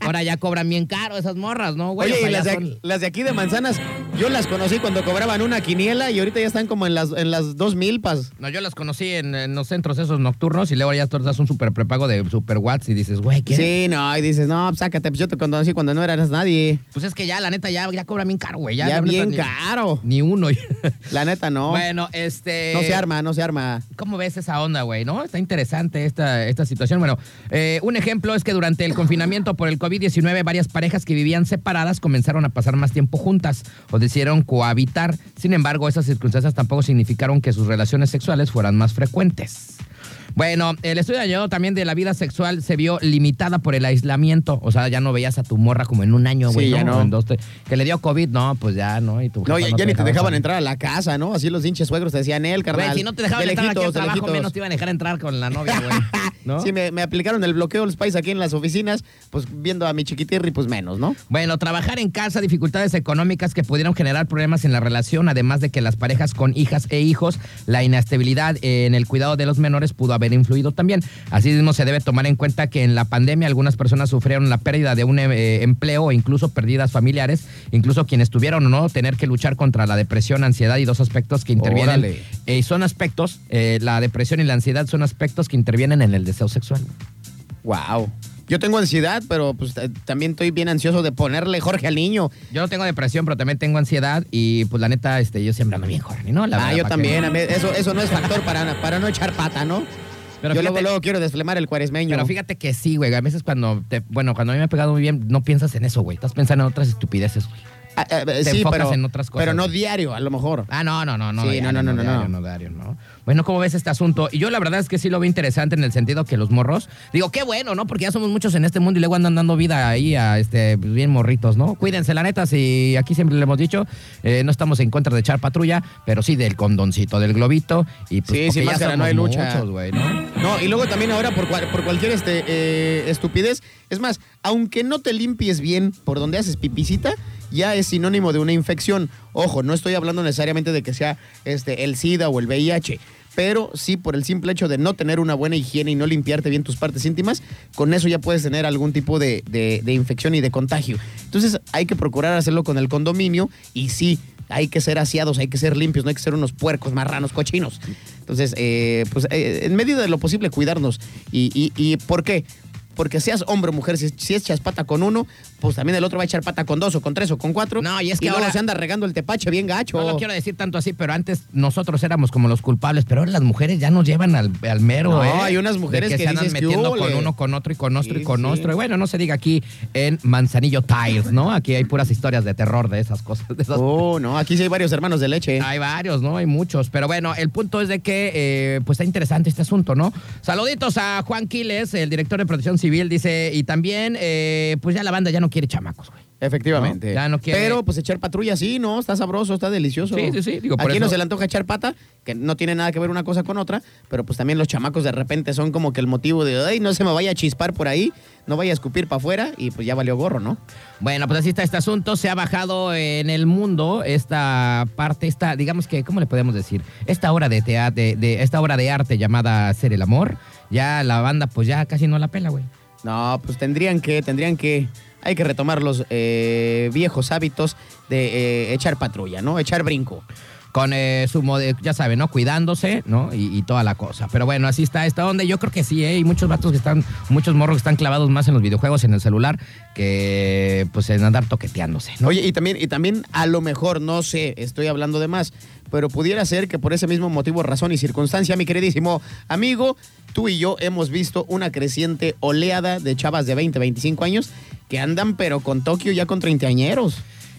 Speaker 1: ahora ya cobran bien caro esas morras, ¿no, güey?
Speaker 2: Oye, y las de,
Speaker 1: son-
Speaker 2: aquí, las de aquí de Manzanas, yo las conocí cuando cobraban una quiniela y ahorita ya están como en las, en las dos milpas.
Speaker 1: No, yo las conocí en, en los centros esos nocturnos y luego ya tú das un super prepago de super watts y dices, güey, ¿qué?
Speaker 2: Sí, no, y dices, no, pues sácate, pues yo te conocí cuando no eras nadie.
Speaker 1: Pues es que ya, la neta, ya, ya cobra bien caro, güey. Ya,
Speaker 2: Ya,
Speaker 1: neta,
Speaker 2: bien
Speaker 1: ni-
Speaker 2: caro.
Speaker 1: Ni uno.
Speaker 2: La neta, no.
Speaker 1: Bueno, este...
Speaker 2: no se arma, no se arma.
Speaker 1: ¿Cómo ves esa onda, güey? ¿No? Está interesante esta, esta situación. Bueno, eh, un ejemplo es que durante el confinamiento por el COVID-19, varias parejas que vivían separadas comenzaron a pasar más tiempo juntas o decidieron cohabitar. Sin embargo, esas circunstancias tampoco significaron que sus relaciones sexuales fueran más frecuentes. Bueno, el estudio añadió también de la vida sexual se vio limitada por el aislamiento. O sea, ya no veías a tu morra como en un año, güey.
Speaker 2: Sí, ya no.
Speaker 1: Que le dio COVID, no, pues ya, ¿no? Y tu
Speaker 2: No, ya, ya ni te
Speaker 1: dejaba
Speaker 2: dejaban
Speaker 1: salir.
Speaker 2: entrar a la casa, ¿no? Así los hinches suegros te decían él, carnal.
Speaker 1: Güey, si no te dejaban
Speaker 2: De
Speaker 1: entrar aquí al
Speaker 2: lejitos, de
Speaker 1: trabajo,
Speaker 2: lejitos.
Speaker 1: menos te iban a dejar entrar con la novia, güey. ¿No?
Speaker 2: Sí, me, me aplicaron el bloqueo los países aquí en las oficinas, pues viendo a mi chiquitirri, pues menos, ¿no?
Speaker 1: Bueno, trabajar en casa, dificultades económicas que pudieron generar problemas en la relación, además de que las parejas con hijas e hijos, la inestabilidad en el cuidado de los menores pudo haber influido también. Asimismo, se debe tomar en cuenta que en la pandemia algunas personas sufrieron la pérdida de un eh, empleo o incluso pérdidas familiares, incluso quienes tuvieron o no tener que luchar contra la depresión, ansiedad y dos aspectos que intervienen.
Speaker 2: Órale.
Speaker 1: Eh, son aspectos, eh, la depresión y la ansiedad son aspectos que intervienen en el deseo sexual.
Speaker 2: Wow. Yo tengo ansiedad, pero pues también estoy bien ansioso de ponerle Jorge al niño.
Speaker 1: Yo no tengo depresión, pero también tengo ansiedad y pues la neta, este, yo siempre ando bien horny, ¿no? La
Speaker 2: ah,
Speaker 1: verdad,
Speaker 2: yo
Speaker 1: ¿pa'
Speaker 2: también. Eso, eso no es factor para, para no echar pata, ¿no?
Speaker 1: Pero
Speaker 2: yo
Speaker 1: fíjate-
Speaker 2: luego, luego quiero desflemar el cuaresmeño.
Speaker 1: Pero fíjate que sí, güey. A veces cuando te, bueno, cuando a mí me ha pegado muy bien, no piensas en eso, güey. Estás pensando en otras estupideces, güey.
Speaker 2: Ah, ah,
Speaker 1: te
Speaker 2: sí,
Speaker 1: enfocas
Speaker 2: pero,
Speaker 1: en otras cosas.
Speaker 2: pero no diario, a lo mejor.
Speaker 1: Ah, no, no, no, no.
Speaker 2: Sí,
Speaker 1: diario,
Speaker 2: no, no, no, no,
Speaker 1: diario,
Speaker 2: no.
Speaker 1: diario, ¿no? Bueno, ¿cómo ves este asunto? Y yo la verdad es que sí lo veo interesante en el sentido que los morros, digo, qué bueno, ¿no? Porque ya somos muchos en este mundo y luego andan dando vida ahí a este, pues, bien morritos, ¿no? Cuídense, la neta, si aquí siempre le hemos dicho, eh, no estamos en contra de echar patrulla, pero sí del condoncito, del globito. Y pues,
Speaker 2: Sí,
Speaker 1: ya
Speaker 2: máscara
Speaker 1: somos
Speaker 2: no hay lucha.
Speaker 1: muchos, güey, ¿no?
Speaker 2: No, y luego también ahora por, cual- por cualquier este, eh, estupidez. Es más, aunque no te limpies bien por donde haces pipicita, ya es sinónimo de una infección. Ojo, no estoy hablando necesariamente de que sea este, el SIDA o el VIH. Pero sí, por el simple hecho de no tener una buena higiene y no limpiarte bien tus partes íntimas, con eso ya puedes tener algún tipo de, de- infección y de contagio. Entonces hay que procurar hacerlo con el condominio y sí, hay que ser aseados, hay que ser limpios, no hay que ser unos puercos, marranos, cochinos. Entonces, eh, pues eh, en medida de lo posible cuidarnos. ¿Y, y, y por qué? Porque seas hombre o mujer, si, si echas pata con uno, pues también el otro va a echar pata con dos o con tres o con cuatro.
Speaker 1: No, y es que
Speaker 2: luego
Speaker 1: ahora-
Speaker 2: se anda regando el tepache bien gacho.
Speaker 1: No lo quiero decir tanto así, pero antes nosotros éramos como los culpables, pero ahora las mujeres ya nos llevan al, al mero,
Speaker 2: No,
Speaker 1: ¿eh?
Speaker 2: hay unas mujeres
Speaker 1: que,
Speaker 2: que
Speaker 1: se andan
Speaker 2: dices, ¿qué
Speaker 1: metiendo con uno, con otro y con otro
Speaker 2: Sí,
Speaker 1: y con
Speaker 2: sí.
Speaker 1: otro. Y bueno, no se diga aquí en Manzanillo Tiles, ¿no? Aquí hay puras historias de terror de esas cosas. De esas
Speaker 2: Oh, no, aquí sí hay varios hermanos de leche.
Speaker 1: Hay varios, ¿no? Hay muchos. Pero bueno, el punto es de que, eh, pues está interesante este asunto, ¿no? Saluditos a Juan Quiles, el director de Protección Civil, dice, y también, eh, pues ya la banda ya no quiere chamacos, güey.
Speaker 2: Efectivamente.
Speaker 1: No, ya no quiere-
Speaker 2: Pero pues echar patrulla sí, ¿no? Está sabroso, está delicioso.
Speaker 1: Sí, sí, sí, digo, por
Speaker 2: Aquí no
Speaker 1: eso-
Speaker 2: se le antoja echar pata, que no tiene nada que ver una cosa con otra, pero pues también los chamacos de repente son como que el motivo de, ay, no se me vaya a chispar por ahí, no vaya a escupir para afuera y pues ya valió gorro, ¿no?
Speaker 1: Bueno, pues así está este asunto. Se ha bajado en el mundo esta parte, esta, digamos que, ¿cómo le podemos decir? Esta obra de teatro, de, de- esta obra de arte llamada Ser el Amor. Ya la banda, pues ya casi no la pela, güey.
Speaker 2: No, pues tendrían que, tendrían que, hay que retomar los eh, viejos hábitos de eh, echar patrulla, ¿no? Echar brinco.
Speaker 1: Con eh, su, mode- ya saben, ¿no? Cuidándose, ¿no? Y, y toda la cosa. Pero bueno, así está esta onda. Yo creo que sí, ¿eh? Hay muchos vatos que están, muchos morros que están clavados más en los videojuegos, en el celular, que pues en andar toqueteándose, ¿no?
Speaker 2: Oye, y también, y también a lo mejor, no sé, estoy hablando de más, pero pudiera ser que por ese mismo motivo, razón y circunstancia, mi queridísimo amigo, tú y yo hemos visto una creciente oleada de chavas de 20, 25 años que andan pero con Tokio ya con treintañeros.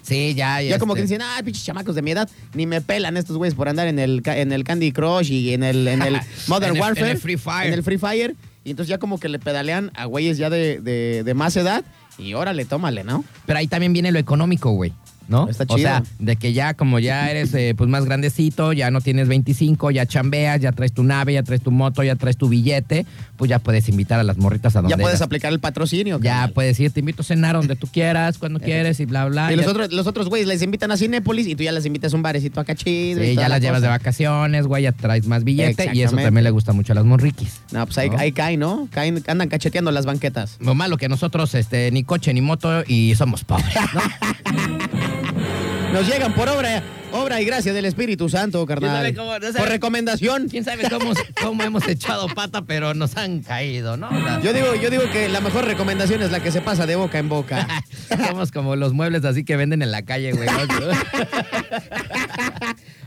Speaker 1: Sí, ya,
Speaker 2: Ya como que
Speaker 1: este,
Speaker 2: dicen, ah, pinches chamacos de mi edad, ni me pelan estos güeyes por andar en el, en el Candy Crush y en el, en el Modern
Speaker 1: En el-
Speaker 2: Warfare.
Speaker 1: en el Free Fire.
Speaker 2: En el Free Fire. Y entonces ya como que le pedalean a güeyes ya de, de, de más edad y órale, tómale, ¿no?
Speaker 1: Pero ahí también viene lo económico, güey. ¿No?
Speaker 2: Está
Speaker 1: O
Speaker 2: chido.
Speaker 1: sea, de que ya como ya eres eh, pues más grandecito, ya no tienes 25, ya chambeas, ya traes tu nave, ya traes tu moto, ya traes tu billete, pues ya puedes invitar a las morritas a donde
Speaker 2: Ya puedes aplicar el patrocinio.
Speaker 1: Ya puedes ir, te invito a cenar donde tú quieras, cuando quieres y bla, bla.
Speaker 2: Y los otros, los otros güeyes les invitan a Cinépolis y tú ya les invitas a un barecito acá chido. y
Speaker 1: Sí,
Speaker 2: toda
Speaker 1: ya
Speaker 2: la
Speaker 1: las llevas de vacaciones, güey, ya traes más billete y eso también le gusta mucho a las morriquis.
Speaker 2: No, pues ahí,
Speaker 1: ¿no?
Speaker 2: ahí caen, ¿no? Caen, andan cacheteando las banquetas.
Speaker 1: Lo malo que nosotros, este, ni coche ni moto y somos pobres, ¿no?
Speaker 2: Nos llegan por obra, obra y gracia del Espíritu Santo, carnal.
Speaker 1: sabe cómo? No sabe-
Speaker 2: Por recomendación.
Speaker 1: Quién sabe cómo, cómo hemos echado pata, pero nos han caído, ¿no?
Speaker 2: Yo digo, yo digo que la mejor recomendación es la que se pasa de boca en boca.
Speaker 1: Somos como los muebles así que venden en la calle, güey.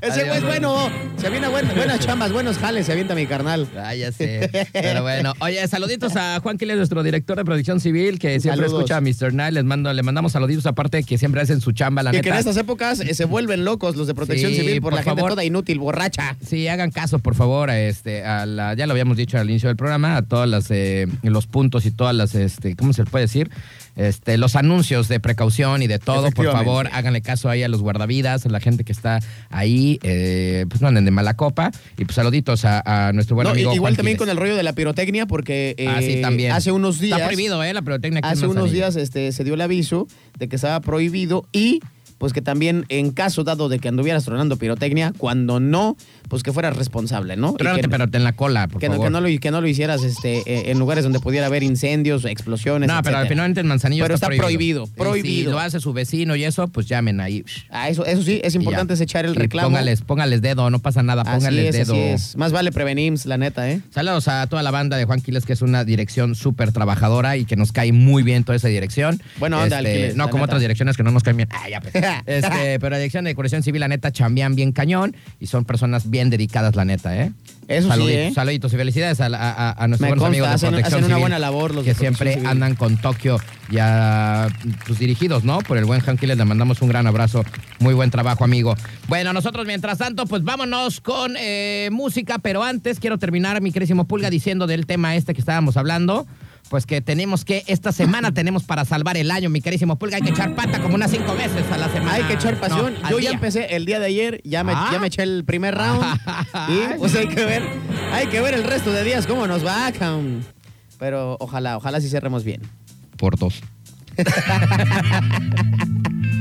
Speaker 2: Ese güey es bueno. Se avienta buen- buenas chambas, buenos jales, se avienta mi carnal.
Speaker 1: Ah, ya sé. Pero bueno, oye, saluditos a Juan Quiles, nuestro director de producción civil, que siempre
Speaker 2: Saludos.
Speaker 1: escucha a Mr. Night. Les mando, le mandamos saluditos aparte de que siempre hacen su chamba, la
Speaker 2: Y
Speaker 1: neta.
Speaker 2: que en estas épocas eh, se vuelven locos los de protección
Speaker 1: Sí,
Speaker 2: civil por,
Speaker 1: por
Speaker 2: la gente
Speaker 1: favor.
Speaker 2: toda inútil, borracha.
Speaker 1: Sí, hagan caso, por favor, a este, a la, ya lo habíamos dicho al inicio del programa, a todos eh, los puntos y todas las, este, ¿cómo se les puede decir? Este, los anuncios de precaución y de todo, por favor, háganle caso ahí a los guardavidas, a la gente que está ahí, eh, pues no anden de mala copa. Y pues saluditos a, a nuestro buen
Speaker 2: No,
Speaker 1: amigo.
Speaker 2: igual
Speaker 1: Juan
Speaker 2: también con el rollo de la pirotecnia, porque eh,
Speaker 1: Ah, sí, también.
Speaker 2: hace unos días.
Speaker 1: Está prohibido, ¿eh? La pirotecnia
Speaker 2: Hace unos días este, se dio el aviso de que estaba prohibido y pues que también en caso dado de que anduvieras tronando pirotecnia, cuando no, pues que fueras responsable, ¿no? Y
Speaker 1: Trónate,
Speaker 2: que,
Speaker 1: pero en la cola, por
Speaker 2: que no,
Speaker 1: favor.
Speaker 2: que no lo, que no lo hicieras este, eh, en lugares donde pudiera haber incendios, explosiones,
Speaker 1: No, pero
Speaker 2: etcétera.
Speaker 1: finalmente en Manzanillo
Speaker 2: Pero
Speaker 1: está,
Speaker 2: está prohibido,
Speaker 1: Y Si
Speaker 2: prohibido.
Speaker 1: lo hace su vecino y eso, pues llamen ahí.
Speaker 2: Ah, eso, eso sí, es importante es echar el
Speaker 1: Y
Speaker 2: reclamo.
Speaker 1: Póngales, póngales dedo, no pasa nada,
Speaker 2: así
Speaker 1: póngales
Speaker 2: es,
Speaker 1: dedo.
Speaker 2: así es. Más vale prevenir, la neta, ¿eh?
Speaker 1: Saludos a toda la banda de Juan Quiles, que es una dirección súper trabajadora y que nos cae muy bien toda esa dirección.
Speaker 2: Buena onda,
Speaker 1: Este,
Speaker 2: Alquiles,
Speaker 1: No, como
Speaker 2: neta.
Speaker 1: otras direcciones que no nos caen bien. Ah, ya, pues. Este, pero la dirección de decoración civil, la neta, chambean bien cañón y son personas bien dedicadas, la neta, ¿eh?
Speaker 2: Eso sí,
Speaker 1: saluditos,
Speaker 2: ¿eh?
Speaker 1: Saluditos y felicidades a, a, a nuestros buenos amigos de
Speaker 2: hacen-
Speaker 1: Protección
Speaker 2: hacen una
Speaker 1: Civil,
Speaker 2: buena labor los
Speaker 1: que
Speaker 2: de
Speaker 1: siempre
Speaker 2: Civil.
Speaker 1: andan con Tokio ya pues, dirigidos, ¿no? Por el buen Juan Quiles, le mandamos un gran abrazo. Muy buen trabajo, amigo. Bueno, nosotros mientras tanto, pues vámonos con eh, música, pero antes quiero terminar, mi querísimo Pulga, diciendo del tema este que estábamos hablando. Pues que tenemos que, esta semana tenemos para salvar el año, mi querísimo Pulga. Hay que echar pata como unas cinco veces a la semana.
Speaker 2: Hay que echar pasión.
Speaker 1: No,
Speaker 2: Yo ya
Speaker 1: día.
Speaker 2: empecé el día de ayer, ya me,
Speaker 1: Ah.
Speaker 2: ya me eché el primer round. y pues hay que ver, hay que ver el resto de días cómo nos va. Pero ojalá, ojalá sí cerremos bien.
Speaker 1: Por dos.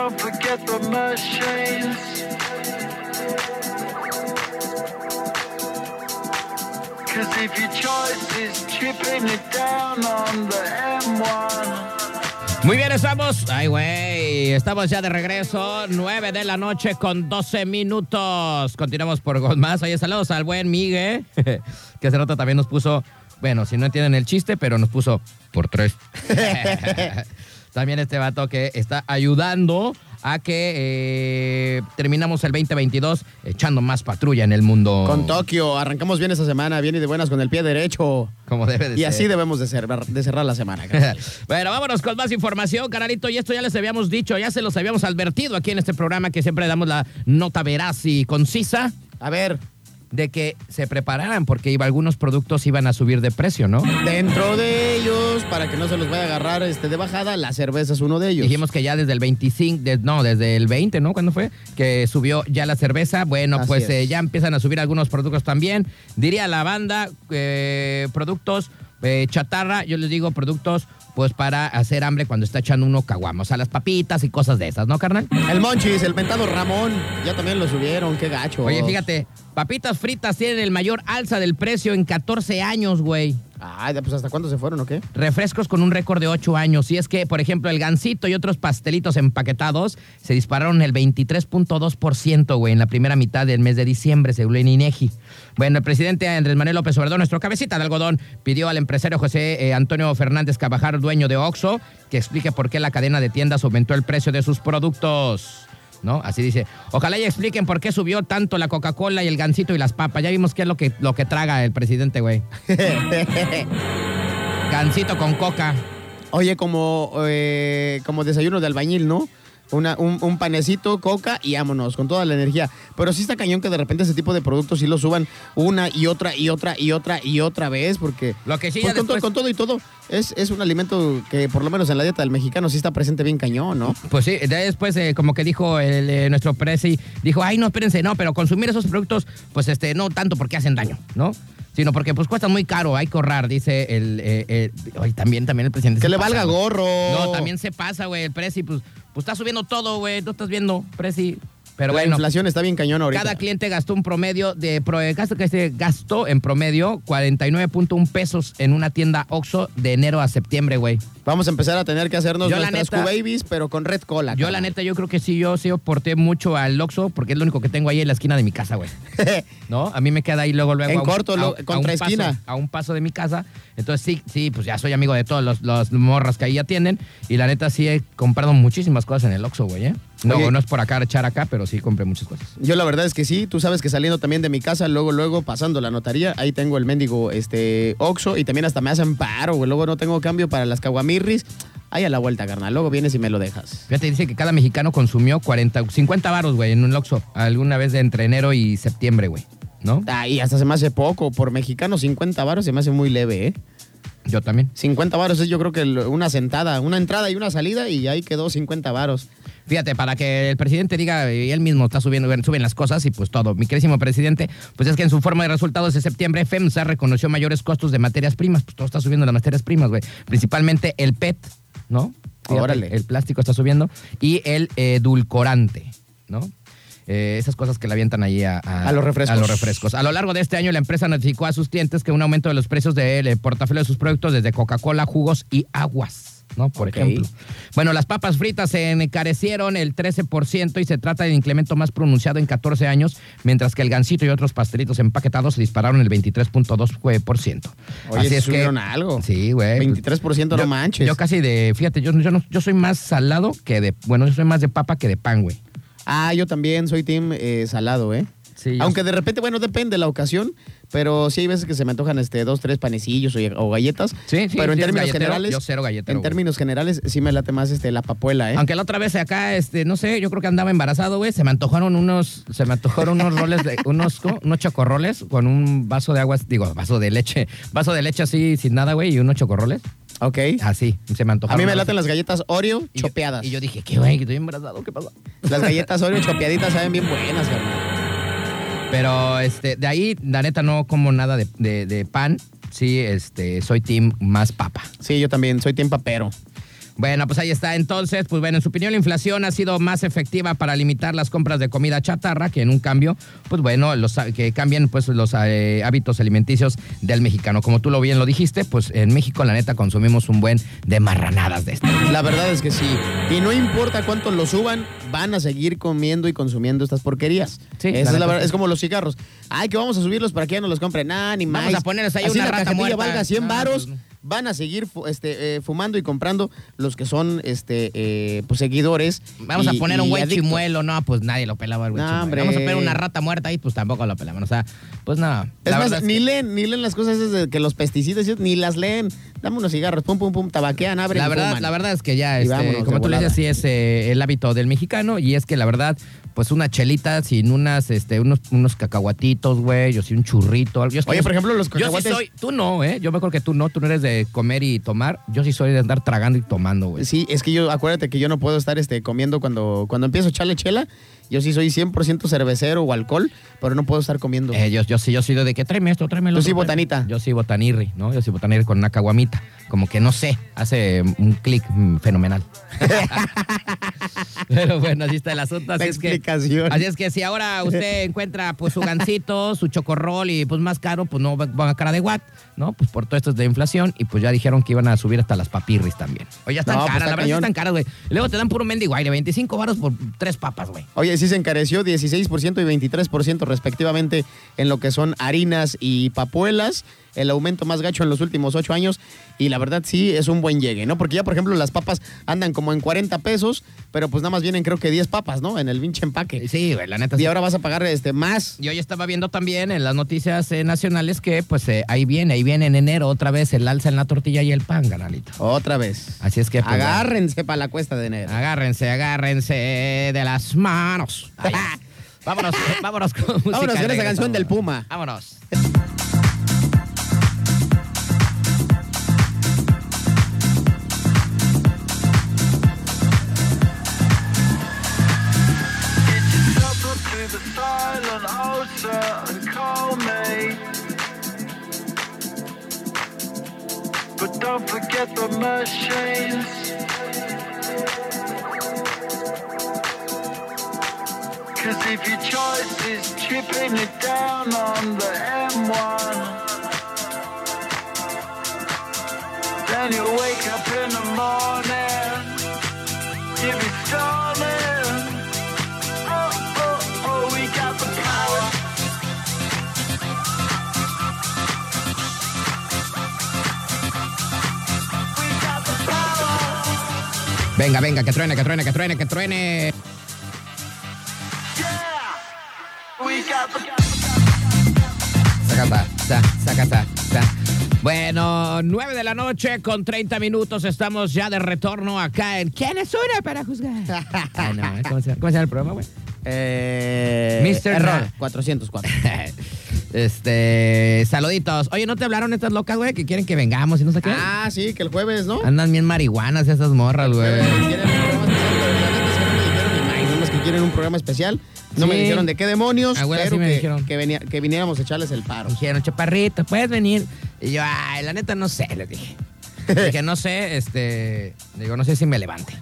Speaker 3: don't forget the machines. Cause if your choice is chipping it down on the M1.
Speaker 1: Muy bien, estamos. Ay, güey. Estamos ya de regreso. 9 de la noche con 12 minutos. Continuamos por más. Oye, saludos al buen Migue. Que hace rato también nos puso. Bueno, si no entienden el chiste, pero nos puso por tres. también este vato que está ayudando a que eh, terminamos el 2022 echando más patrulla en el mundo.
Speaker 2: Con Tokio, arrancamos bien esta semana, bien y de buenas con el pie derecho.
Speaker 1: Como debe de
Speaker 2: Y
Speaker 1: ser.
Speaker 2: así debemos de cerrar, de cerrar la semana.
Speaker 1: bueno, vámonos con más información, canalito. Y esto ya les habíamos dicho, ya se los habíamos advertido aquí en este programa que siempre damos la nota veraz y concisa
Speaker 2: A ver,
Speaker 1: de que se prepararan porque iba, algunos productos iban a subir de precio, ¿no?
Speaker 2: dentro de ellos, para que no se los vaya a agarrar este de bajada, la cerveza es uno de ellos.
Speaker 1: Dijimos que ya desde el 25, de- no, desde el 20, ¿no? ¿Cuándo fue? Que subió ya la cerveza. Bueno,
Speaker 2: Así
Speaker 1: pues
Speaker 2: es.
Speaker 1: eh, ya empiezan a subir algunos productos también. Diría la banda, eh, productos eh, chatarra, yo les digo productos pues para hacer hambre cuando está echando uno caguamo. O sea, las papitas y cosas de esas, ¿no, carnal?
Speaker 2: El Monchis, el mentado Ramón, ya también lo subieron, qué gacho.
Speaker 1: Oye, fíjate, papitas fritas tienen el mayor alza del precio en 14 años, güey.
Speaker 2: Ay, pues hasta cuándo se fueron o qué?
Speaker 1: Refrescos con un récord de 8 años. Y es que, por ejemplo, el gansito y otros pastelitos empaquetados se dispararon el 23.2%, güey, en la primera mitad del mes de diciembre, según el INEGI. Bueno, el presidente Andrés Manuel López Obrador, nuestro cabecita de algodón, pidió al empresario José eh, Antonio Fernández Cabajar, dueño de Oxxo, que explique por qué la cadena de tiendas aumentó el precio de sus productos. ¿No? Así dice. Ojalá y expliquen por qué subió tanto la Coca-Cola y el gansito y las papas. Ya vimos qué es lo que, lo que traga el presidente, güey. Gansito con coca.
Speaker 2: Oye, como, eh, como desayuno de albañil, ¿no? Una, un, un panecito, coca y vámonos, con toda la energía. Pero sí está cañón que de repente ese tipo de productos sí lo suban una y otra y otra y otra y otra vez, porque
Speaker 1: Lo que sí
Speaker 2: pues con,
Speaker 1: después-
Speaker 2: con todo y todo, es, es un alimento que por lo menos en la dieta del mexicano sí está presente bien cañón, ¿no?
Speaker 1: Pues sí, de después eh, como que dijo el, eh, nuestro presi, dijo, ay no, espérense, no, pero consumir esos productos, pues este, no tanto porque hacen daño, ¿no? Sino porque pues cuesta muy caro, hay que ahorrar, dice el, eh, también, también el presidente.
Speaker 2: Que le
Speaker 1: pasa,
Speaker 2: valga gorro.
Speaker 1: No, también se pasa, güey, el presi, pues, pues está subiendo todo, güey, tú estás viendo, presi, pero
Speaker 2: la
Speaker 1: bueno.
Speaker 2: inflación está bien cañón ahorita.
Speaker 1: Cada cliente gastó un promedio de gasto que se gastó en promedio 49.1 pesos en una tienda Oxxo de enero a septiembre, güey.
Speaker 2: Vamos a empezar a tener que hacernos
Speaker 1: Yo,
Speaker 2: nuestras
Speaker 1: neta-
Speaker 2: Q-Babies, pero con red cola.
Speaker 1: Yo, la neta, yo creo que sí, yo sí aporté mucho al Oxxo porque es lo único que tengo ahí en la esquina de mi casa, güey. ¿No? A mí me queda ahí luego, luego.
Speaker 2: En
Speaker 1: a un-
Speaker 2: corto, lo-
Speaker 1: a- a
Speaker 2: contra
Speaker 1: un paso-
Speaker 2: esquina.
Speaker 1: a un paso de mi casa. Entonces, sí, sí, pues ya soy amigo de todos los, los morras que ahí atienden. Y la neta, sí he comprado muchísimas cosas en el Oxxo, güey, ¿eh? No,
Speaker 2: Oye.
Speaker 1: no es por acá echar acá, pero sí compré muchas cosas.
Speaker 2: Yo la verdad es que sí, tú sabes que saliendo también de mi casa, luego, luego pasando la notaría, ahí tengo el mendigo este, Oxxo y también hasta me hacen paro, güey. Luego no tengo cambio para las caguamirris. Ahí a la vuelta, carnal. Luego vienes y me lo dejas.
Speaker 1: Fíjate, dice que cada mexicano consumió 40, 50 varos, güey, en un Oxxo. Alguna vez de entre enero y septiembre, güey. ¿No?
Speaker 2: Ahí hasta se me hace poco. Por mexicano, 50 varos se me hace muy leve, ¿eh?
Speaker 1: Yo también.
Speaker 2: 50 varos es yo creo que una sentada, una entrada y una salida y ahí quedó 50 varos.
Speaker 1: Fíjate, para que el presidente diga, y él mismo está subiendo, suben las cosas y pues todo. Mi querísimo presidente, pues es que en su forma de resultados de septiembre, FEMSA reconoció mayores costos de materias primas. Pues todo está subiendo las materias primas, güey. Principalmente el PET, ¿no? Fíjate,
Speaker 2: Órale.
Speaker 1: El plástico está subiendo. Y el edulcorante, ¿no? Eh, esas cosas que le avientan ahí a,
Speaker 2: A los refrescos.
Speaker 1: A los refrescos. A lo largo de este año, la empresa notificó a sus clientes que un aumento de los precios del eh, portafolio de sus productos desde Coca-Cola, jugos y aguas, ¿no? Por ejemplo. Bueno, las papas fritas se encarecieron el 13% y se trata del incremento más pronunciado en 14 años, mientras que el gansito y otros pastelitos empaquetados se dispararon el 23.2%.
Speaker 2: Oye, ¿sí subieron algo?
Speaker 1: Sí, güey.
Speaker 2: 23% no manches.
Speaker 1: Yo casi de, fíjate, yo, yo, no- yo soy más salado que de, bueno, yo soy más de papa que de pan, güey.
Speaker 2: Ah, yo también soy team eh, salado, ¿eh?
Speaker 1: Sí,
Speaker 2: Aunque de repente, bueno, depende de la ocasión, pero sí hay veces que se me antojan este, dos, tres panecillos o, o galletas.
Speaker 1: Sí, sí,
Speaker 2: pero en
Speaker 1: sí,
Speaker 2: términos
Speaker 1: galletero,
Speaker 2: generales,
Speaker 1: yo cero galletero,
Speaker 2: en
Speaker 1: güey.
Speaker 2: términos generales sí me late más este, la papuela, ¿eh?
Speaker 1: Aunque la otra vez acá, este, no sé, yo creo que andaba embarazado, güey. Se me antojaron unos, se me antojaron unos roles de, unos, unos chocorroles con un vaso de agua, digo, vaso de leche, vaso de leche así sin nada, güey, y unos chocorroles.
Speaker 2: Ok.
Speaker 1: Así, se me
Speaker 2: A
Speaker 1: antojaron.
Speaker 2: mí me laten las galletas Oreo
Speaker 1: y yo-
Speaker 2: chopeadas.
Speaker 1: Y yo dije, ¿qué, güey? Que estoy embarazado, ¿qué pasa?
Speaker 2: Las galletas Oreo chopeaditas saben bien buenas, carnal.
Speaker 1: Pero, este, de ahí, la neta, no como nada de, de- de pan. Sí, este, soy team más papa.
Speaker 2: Sí, yo también soy team papero.
Speaker 1: Bueno, pues ahí está. Entonces, pues bueno, en su opinión, la inflación ha sido más efectiva para limitar las compras de comida chatarra que en un cambio, pues bueno, los, que cambien pues los eh, hábitos alimenticios del mexicano. Como tú lo bien lo dijiste, pues en México, la neta, consumimos un buen de marranadas de estas.
Speaker 2: La verdad es que sí. Y no importa cuánto lo suban, van a seguir comiendo y consumiendo estas porquerías.
Speaker 1: Sí,
Speaker 2: Esa
Speaker 1: la
Speaker 2: es, la verdad. es como los cigarros. Ay, que vamos a subirlos para que ya no los compren. Nada, ni más.
Speaker 1: Vamos a ponerles ahí
Speaker 2: Así
Speaker 1: una
Speaker 2: la
Speaker 1: rata muerta.
Speaker 2: valga 100
Speaker 1: Ah,
Speaker 2: varos.
Speaker 1: pues no.
Speaker 2: Van a seguir este, eh, fumando y comprando los que son este, eh, pues, seguidores.
Speaker 1: Vamos a poner un güey chimuelo, no, pues nadie lo pelaba el güey
Speaker 2: No.
Speaker 1: Vamos a poner una rata muerta ahí, pues tampoco lo pelaban. O sea, pues nada.
Speaker 2: Es más,
Speaker 1: es
Speaker 2: ni,
Speaker 1: que-
Speaker 2: leen, ni leen las cosas esas de que los pesticidas, ni las leen. Dame unos cigarros, pum, pum, pum, tabaquean, abren
Speaker 1: La
Speaker 2: y
Speaker 1: verdad,
Speaker 2: fuman.
Speaker 1: la verdad es que ya, este, como tú le dices, sí es eh, el hábito del mexicano y es que la verdad, pues una chelita sin unas, este, unos, unos cacahuatitos, güey, o sí un churrito. algo. Yo
Speaker 2: Oye, por ejemplo, los
Speaker 1: Yo sí
Speaker 2: cacahuates-
Speaker 1: soy, tú no, ¿eh? Yo me acuerdo que tú no, tú no eres de comer y tomar. Yo sí soy de andar tragando y tomando, güey.
Speaker 2: Sí, es que yo, acuérdate que yo no puedo estar este, comiendo cuando, cuando empiezo a echarle chela. Yo sí soy 100% cervecero o alcohol, pero no puedo estar comiendo.
Speaker 1: Eh, yo, yo sí, yo sí de que tráeme esto, tráeme lo
Speaker 2: Tú sí,
Speaker 1: tráeme".
Speaker 2: botanita.
Speaker 1: Yo sí botanirri, ¿no? Yo sí botanirri con una caguamita. Como que no sé, hace un clic mm, fenomenal. Pero bueno, así está el asunto. Así
Speaker 2: La
Speaker 1: es que, así es que si ahora usted encuentra pues su gancito, su chocorrol y pues más caro, pues no van a cara de guat, ¿no? Pues por todo esto es de inflación y pues ya dijeron que iban a subir hasta las papirris también. Oye, ya están
Speaker 2: No, pues,
Speaker 1: caras,
Speaker 2: está
Speaker 1: la verdad están caras, güey. Luego te dan puro mendigo aire, 25 varos por tres papas, güey.
Speaker 2: Oye, sí se encareció 16% y 23% respectivamente en lo que son harinas y papuelas. El aumento más gacho en los últimos ocho años. Y la verdad sí es un buen llegue, ¿no? Porque ya, por ejemplo, las papas andan como en 40 pesos, pero pues nada más vienen creo que 10 papas, ¿no? En el pinche empaque.
Speaker 1: Sí, güey, la neta.
Speaker 2: Y
Speaker 1: sí.
Speaker 2: ahora vas a pagar este más.
Speaker 1: Y hoy estaba viendo también en las noticias eh, nacionales que pues eh, ahí viene, ahí viene en enero otra vez el alza en la tortilla y el pan, ganalito.
Speaker 2: Otra vez.
Speaker 1: Así es que pues,
Speaker 2: Agárrense para la cuesta de enero.
Speaker 1: agárrense, agárrense de las manos. Vámonos, vámonos con música.
Speaker 2: Vámonos con esa canción del Puma.
Speaker 1: Vámonos.
Speaker 3: Don't forget the machines. Cause if your choice is chipping it down on the M1, then you wake up in the morning,
Speaker 1: Venga, venga, que truene, que truene, que truene, que truene. Sacata, sa, sacata, sa. Bueno, 9 de la noche con 30 minutos. Estamos ya de retorno acá en ¿Quién es una para juzgar? Ah, no, ¿eh? ¿Cómo, se, ¿Cómo se llama el programa, güey?
Speaker 2: Eh,
Speaker 1: Mr.
Speaker 2: Error,
Speaker 1: Na.
Speaker 2: 404.
Speaker 1: Este, saluditos. Oye, ¿no te hablaron estas locas, güey? Que quieren que vengamos y no sé qué.
Speaker 2: ah, sí, que el jueves, ¿no?
Speaker 1: Andan bien marihuanas esas morras, güey.
Speaker 2: Quieren un programa especial, no me dijeron ni más. Nada más que quieren un programa especial. No me dijeron de qué demonios,
Speaker 1: Ah, güey,
Speaker 2: pero
Speaker 1: sí me
Speaker 2: que,
Speaker 1: dijeron.
Speaker 2: que, venía- que viniéramos a echarles el paro.
Speaker 1: Dijeron, chaparrito, ¿puedes venir? Y yo, ay, la neta no sé, les dije. dije, no sé, este, digo, no sé si me levante.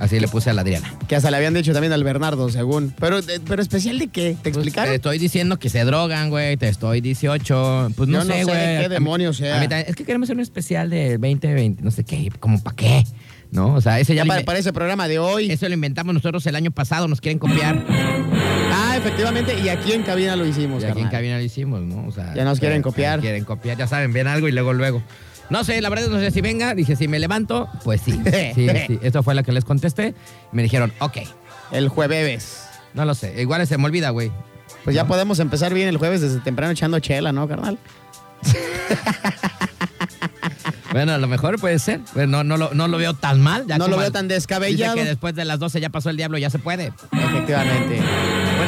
Speaker 1: Así le puse a la Adriana.
Speaker 2: Que hasta le habían dicho también al Bernardo, según. Pero, eh, pero especial de qué? ¿Te
Speaker 1: Pues,
Speaker 2: explicaron?
Speaker 1: te estoy diciendo que se drogan, güey. Te estoy 18. Pues no
Speaker 2: Yo no
Speaker 1: sé,
Speaker 2: sé
Speaker 1: güey.
Speaker 2: de qué
Speaker 1: A mí-
Speaker 2: demonios sea.
Speaker 1: a mí también- es que queremos hacer un especial de 20, 20, no sé qué. Como para qué, ¿no? O sea, ese ya,
Speaker 2: ya
Speaker 1: lo
Speaker 2: para,
Speaker 1: inve-
Speaker 2: para ese programa de hoy.
Speaker 1: Eso lo inventamos nosotros el año pasado. Nos quieren copiar.
Speaker 2: Ah, efectivamente, y aquí en cabina lo hicimos.
Speaker 1: Y aquí en
Speaker 2: carnal.
Speaker 1: cabina lo hicimos, ¿no? O sea,
Speaker 2: Ya nos quieren
Speaker 1: eh,
Speaker 2: copiar.
Speaker 1: Quieren copiar, ya saben, ven algo y luego, luego. No sé, la verdad no sé si venga. Dije, si me levanto, pues sí. Sí, sí. Eso fue la que les contesté. Me dijeron, ok.
Speaker 2: El jueves.
Speaker 1: No lo sé. Igual se me olvida, güey.
Speaker 2: Pues ya podemos empezar bien el jueves desde temprano echando chela, ¿no, carnal?
Speaker 1: Bueno, a lo mejor puede ser. Pues no, no, lo, no lo veo tan mal. Ya
Speaker 2: no lo veo tan
Speaker 1: Dice
Speaker 2: descabellado.
Speaker 1: que después de las 12 ya pasó el diablo, ya se puede.
Speaker 2: Efectivamente.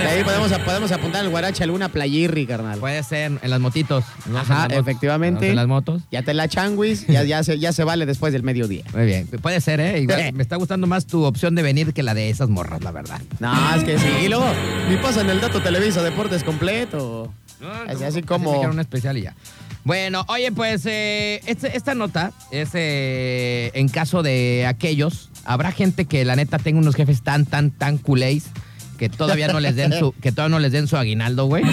Speaker 2: De ahí podemos, podemos apuntar al guarache alguna playirri, carnal.
Speaker 1: Puede ser en las motitos. ¿no?
Speaker 2: Ajá,
Speaker 1: En las
Speaker 2: efectivamente.
Speaker 1: En las motos.
Speaker 2: Ya te la changuis, ya, ya, se, ya se vale después del mediodía.
Speaker 1: Muy bien. Puede ser, ¿eh? Igual me está gustando más tu opción de venir que la de esas morras, la verdad.
Speaker 2: No, es que sí. Y luego, ni pasan el dato Televisa Deportes completo. Así- así como-
Speaker 1: un especial y ya. Bueno, oye, pues eh, este- esta nota es eh, en caso de aquellos. Habrá gente que la neta tenga unos jefes tan, tan, tan culés que todavía no les den su, que todavía no les den su aguinaldo, güey.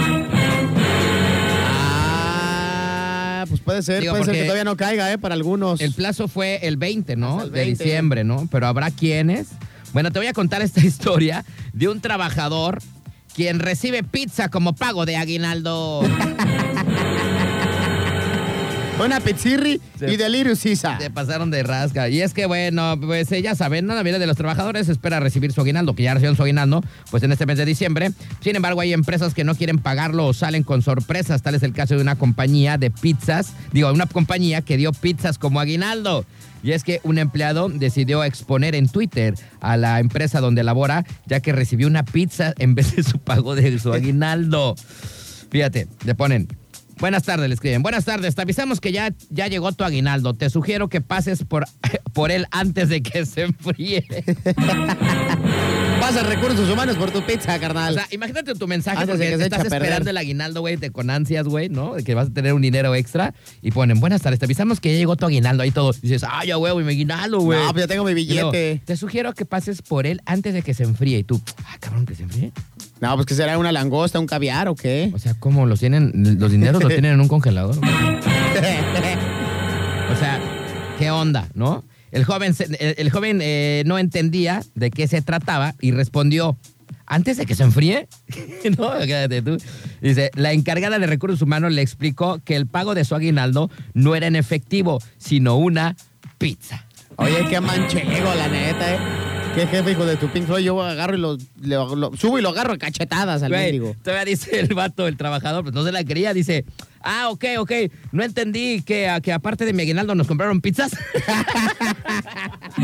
Speaker 2: Ah, pues puede ser,
Speaker 1: Digo,
Speaker 2: puede ser que todavía no caiga, ¿eh? Para algunos.
Speaker 1: El plazo fue el 20, ¿no? De
Speaker 2: 20.
Speaker 1: diciembre, ¿no? Pero habrá quienes. Bueno, te voy a contar esta historia de un trabajador quien recibe pizza como pago de aguinaldo.
Speaker 2: Una pizzirri y delirious Sisa.
Speaker 1: Se pasaron de rasca. Y es que, bueno, pues eh, ya saben, ¿no? la mayoría de los trabajadores espera recibir su aguinaldo, que ya recibieron su aguinaldo, pues en este mes de diciembre. Sin embargo, hay empresas que no quieren pagarlo o salen con sorpresas. Tal es el caso de una compañía de pizzas, digo, una compañía que dio pizzas como aguinaldo. Y es que un empleado decidió exponer en Twitter a la empresa donde labora, ya que recibió una pizza en vez de su pago de su aguinaldo. Fíjate, le ponen. Buenas tardes, le escriben. Buenas tardes, te avisamos que ya, ya llegó tu aguinaldo. Te sugiero que pases por, por él antes de que se enfríe.
Speaker 2: Pasa recursos humanos por tu pizza,
Speaker 1: O
Speaker 2: carnal.
Speaker 1: sea, imagínate tu mensaje
Speaker 2: Antes
Speaker 1: porque
Speaker 2: que
Speaker 1: estás esperando el aguinaldo, güey, de con ansias, güey, ¿no? De que vas a tener un dinero extra. Y ponen, buenas tardes, te avisamos que ya llegó tu aguinaldo. Ahí todo. Dices, ay, ya, güey, mi aguinaldo, güey.
Speaker 2: no, pues ya tengo mi
Speaker 1: luego,
Speaker 2: billete.
Speaker 1: te sugiero que pases por él antes de que se enfríe. Y tú, ah, cabrón, que se enfríe.
Speaker 2: No, pues que será una langosta, un caviar o qué.
Speaker 1: O sea, ¿cómo los tienen? Los dineros los tienen en un congelador. O sea, ¿qué onda, no? El joven, el joven eh, no entendía de qué se trataba y respondió, antes de que se enfríe, no, quédate tú. Dice, la encargada de recursos humanos le explicó que el pago de su aguinaldo no era en efectivo, sino una pizza.
Speaker 2: Oye, qué manchego, la neta, ¿eh? Qué jefe, hijo de tu Pink Floyd. Yo agarro y lo, lo- lo- subo y lo agarro a cachetadas al
Speaker 1: Güey,
Speaker 2: mendigo.
Speaker 1: todavía dice el vato, el trabajador, pues no se la quería, dice, ah, ok, ok, no entendí que, que aparte de mi aguinaldo nos compraron pizzas.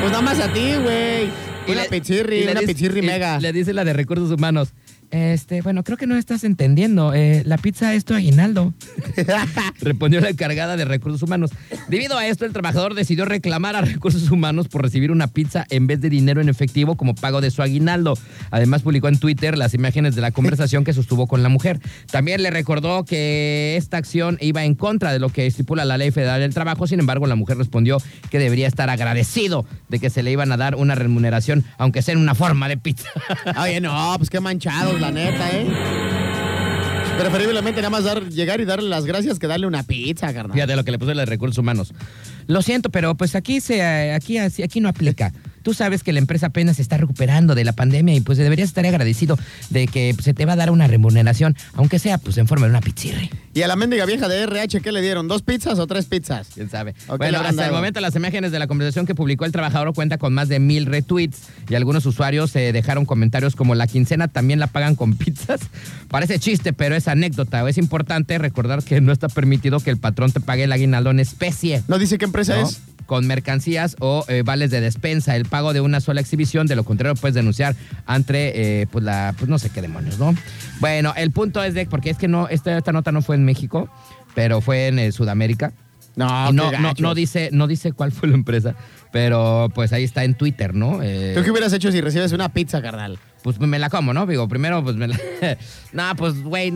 Speaker 2: Pues nada más a ti, güey.
Speaker 1: Y
Speaker 2: Una
Speaker 1: le-
Speaker 2: pizzirri,
Speaker 1: y le
Speaker 2: una
Speaker 1: dice-
Speaker 2: pizzirri
Speaker 1: y
Speaker 2: mega.
Speaker 1: Le dice la de recursos humanos. Este, bueno, creo que no estás entendiendo. eh, la pizza es tu aguinaldo. Respondió la encargada de recursos humanos. Debido a esto, el trabajador decidió reclamar a recursos humanos por recibir una pizza en vez de dinero en efectivo como pago de su aguinaldo. Además, publicó en Twitter las imágenes de la conversación que sostuvo con la mujer. También le recordó que esta acción iba en contra de lo que estipula la ley federal del trabajo. Sin embargo, la mujer respondió que debería estar agradecido de que se le iban a dar una remuneración, aunque sea en una forma de pizza.
Speaker 2: Oye, no, pues qué la neta, ¿eh? Preferiblemente nada más dar, llegar y darle las gracias que darle una pizza, carnal.
Speaker 1: Fíjate lo que le puso la de recursos humanos. Lo siento, pero pues aquí se aquí así- aquí no aplica. Tú sabes que la empresa apenas se está recuperando de la pandemia y pues deberías estar agradecido de que se te va a dar una remuneración, aunque sea pues en forma de una pizzirri.
Speaker 2: Y a la mendiga vieja de RH, ¿qué le dieron? ¿Dos pizzas o tres pizzas?
Speaker 1: ¿Quién sabe?
Speaker 2: ¿O qué
Speaker 1: Bueno, hasta el momento las imágenes de la conversación que publicó el trabajador cuenta con más de mil retweets y algunos usuarios eh, dejaron comentarios como la quincena también la pagan con pizzas. Parece chiste, pero es anécdota. Es importante recordar que no está permitido que el patrón te pague el aguinaldo en especie.
Speaker 2: ¿No dice qué empresa
Speaker 1: ¿no?
Speaker 2: es?
Speaker 1: Con mercancías o eh, vales de despensa, el pago de una sola exhibición, de lo contrario puedes denunciar ante, eh, pues la, pues no sé qué demonios, ¿no? Bueno, el punto es de, porque es que no, esta, esta nota no fue en México, pero fue en eh, Sudamérica.
Speaker 2: No,
Speaker 1: no, no, no dice, no dice cuál fue la empresa, pero pues ahí está en Twitter, ¿no? Eh,
Speaker 2: ¿Tú qué hubieras hecho si recibes una pizza, carnal?
Speaker 1: pues me la como, ¿no? Digo, primero, pues me la. no, pues, güey.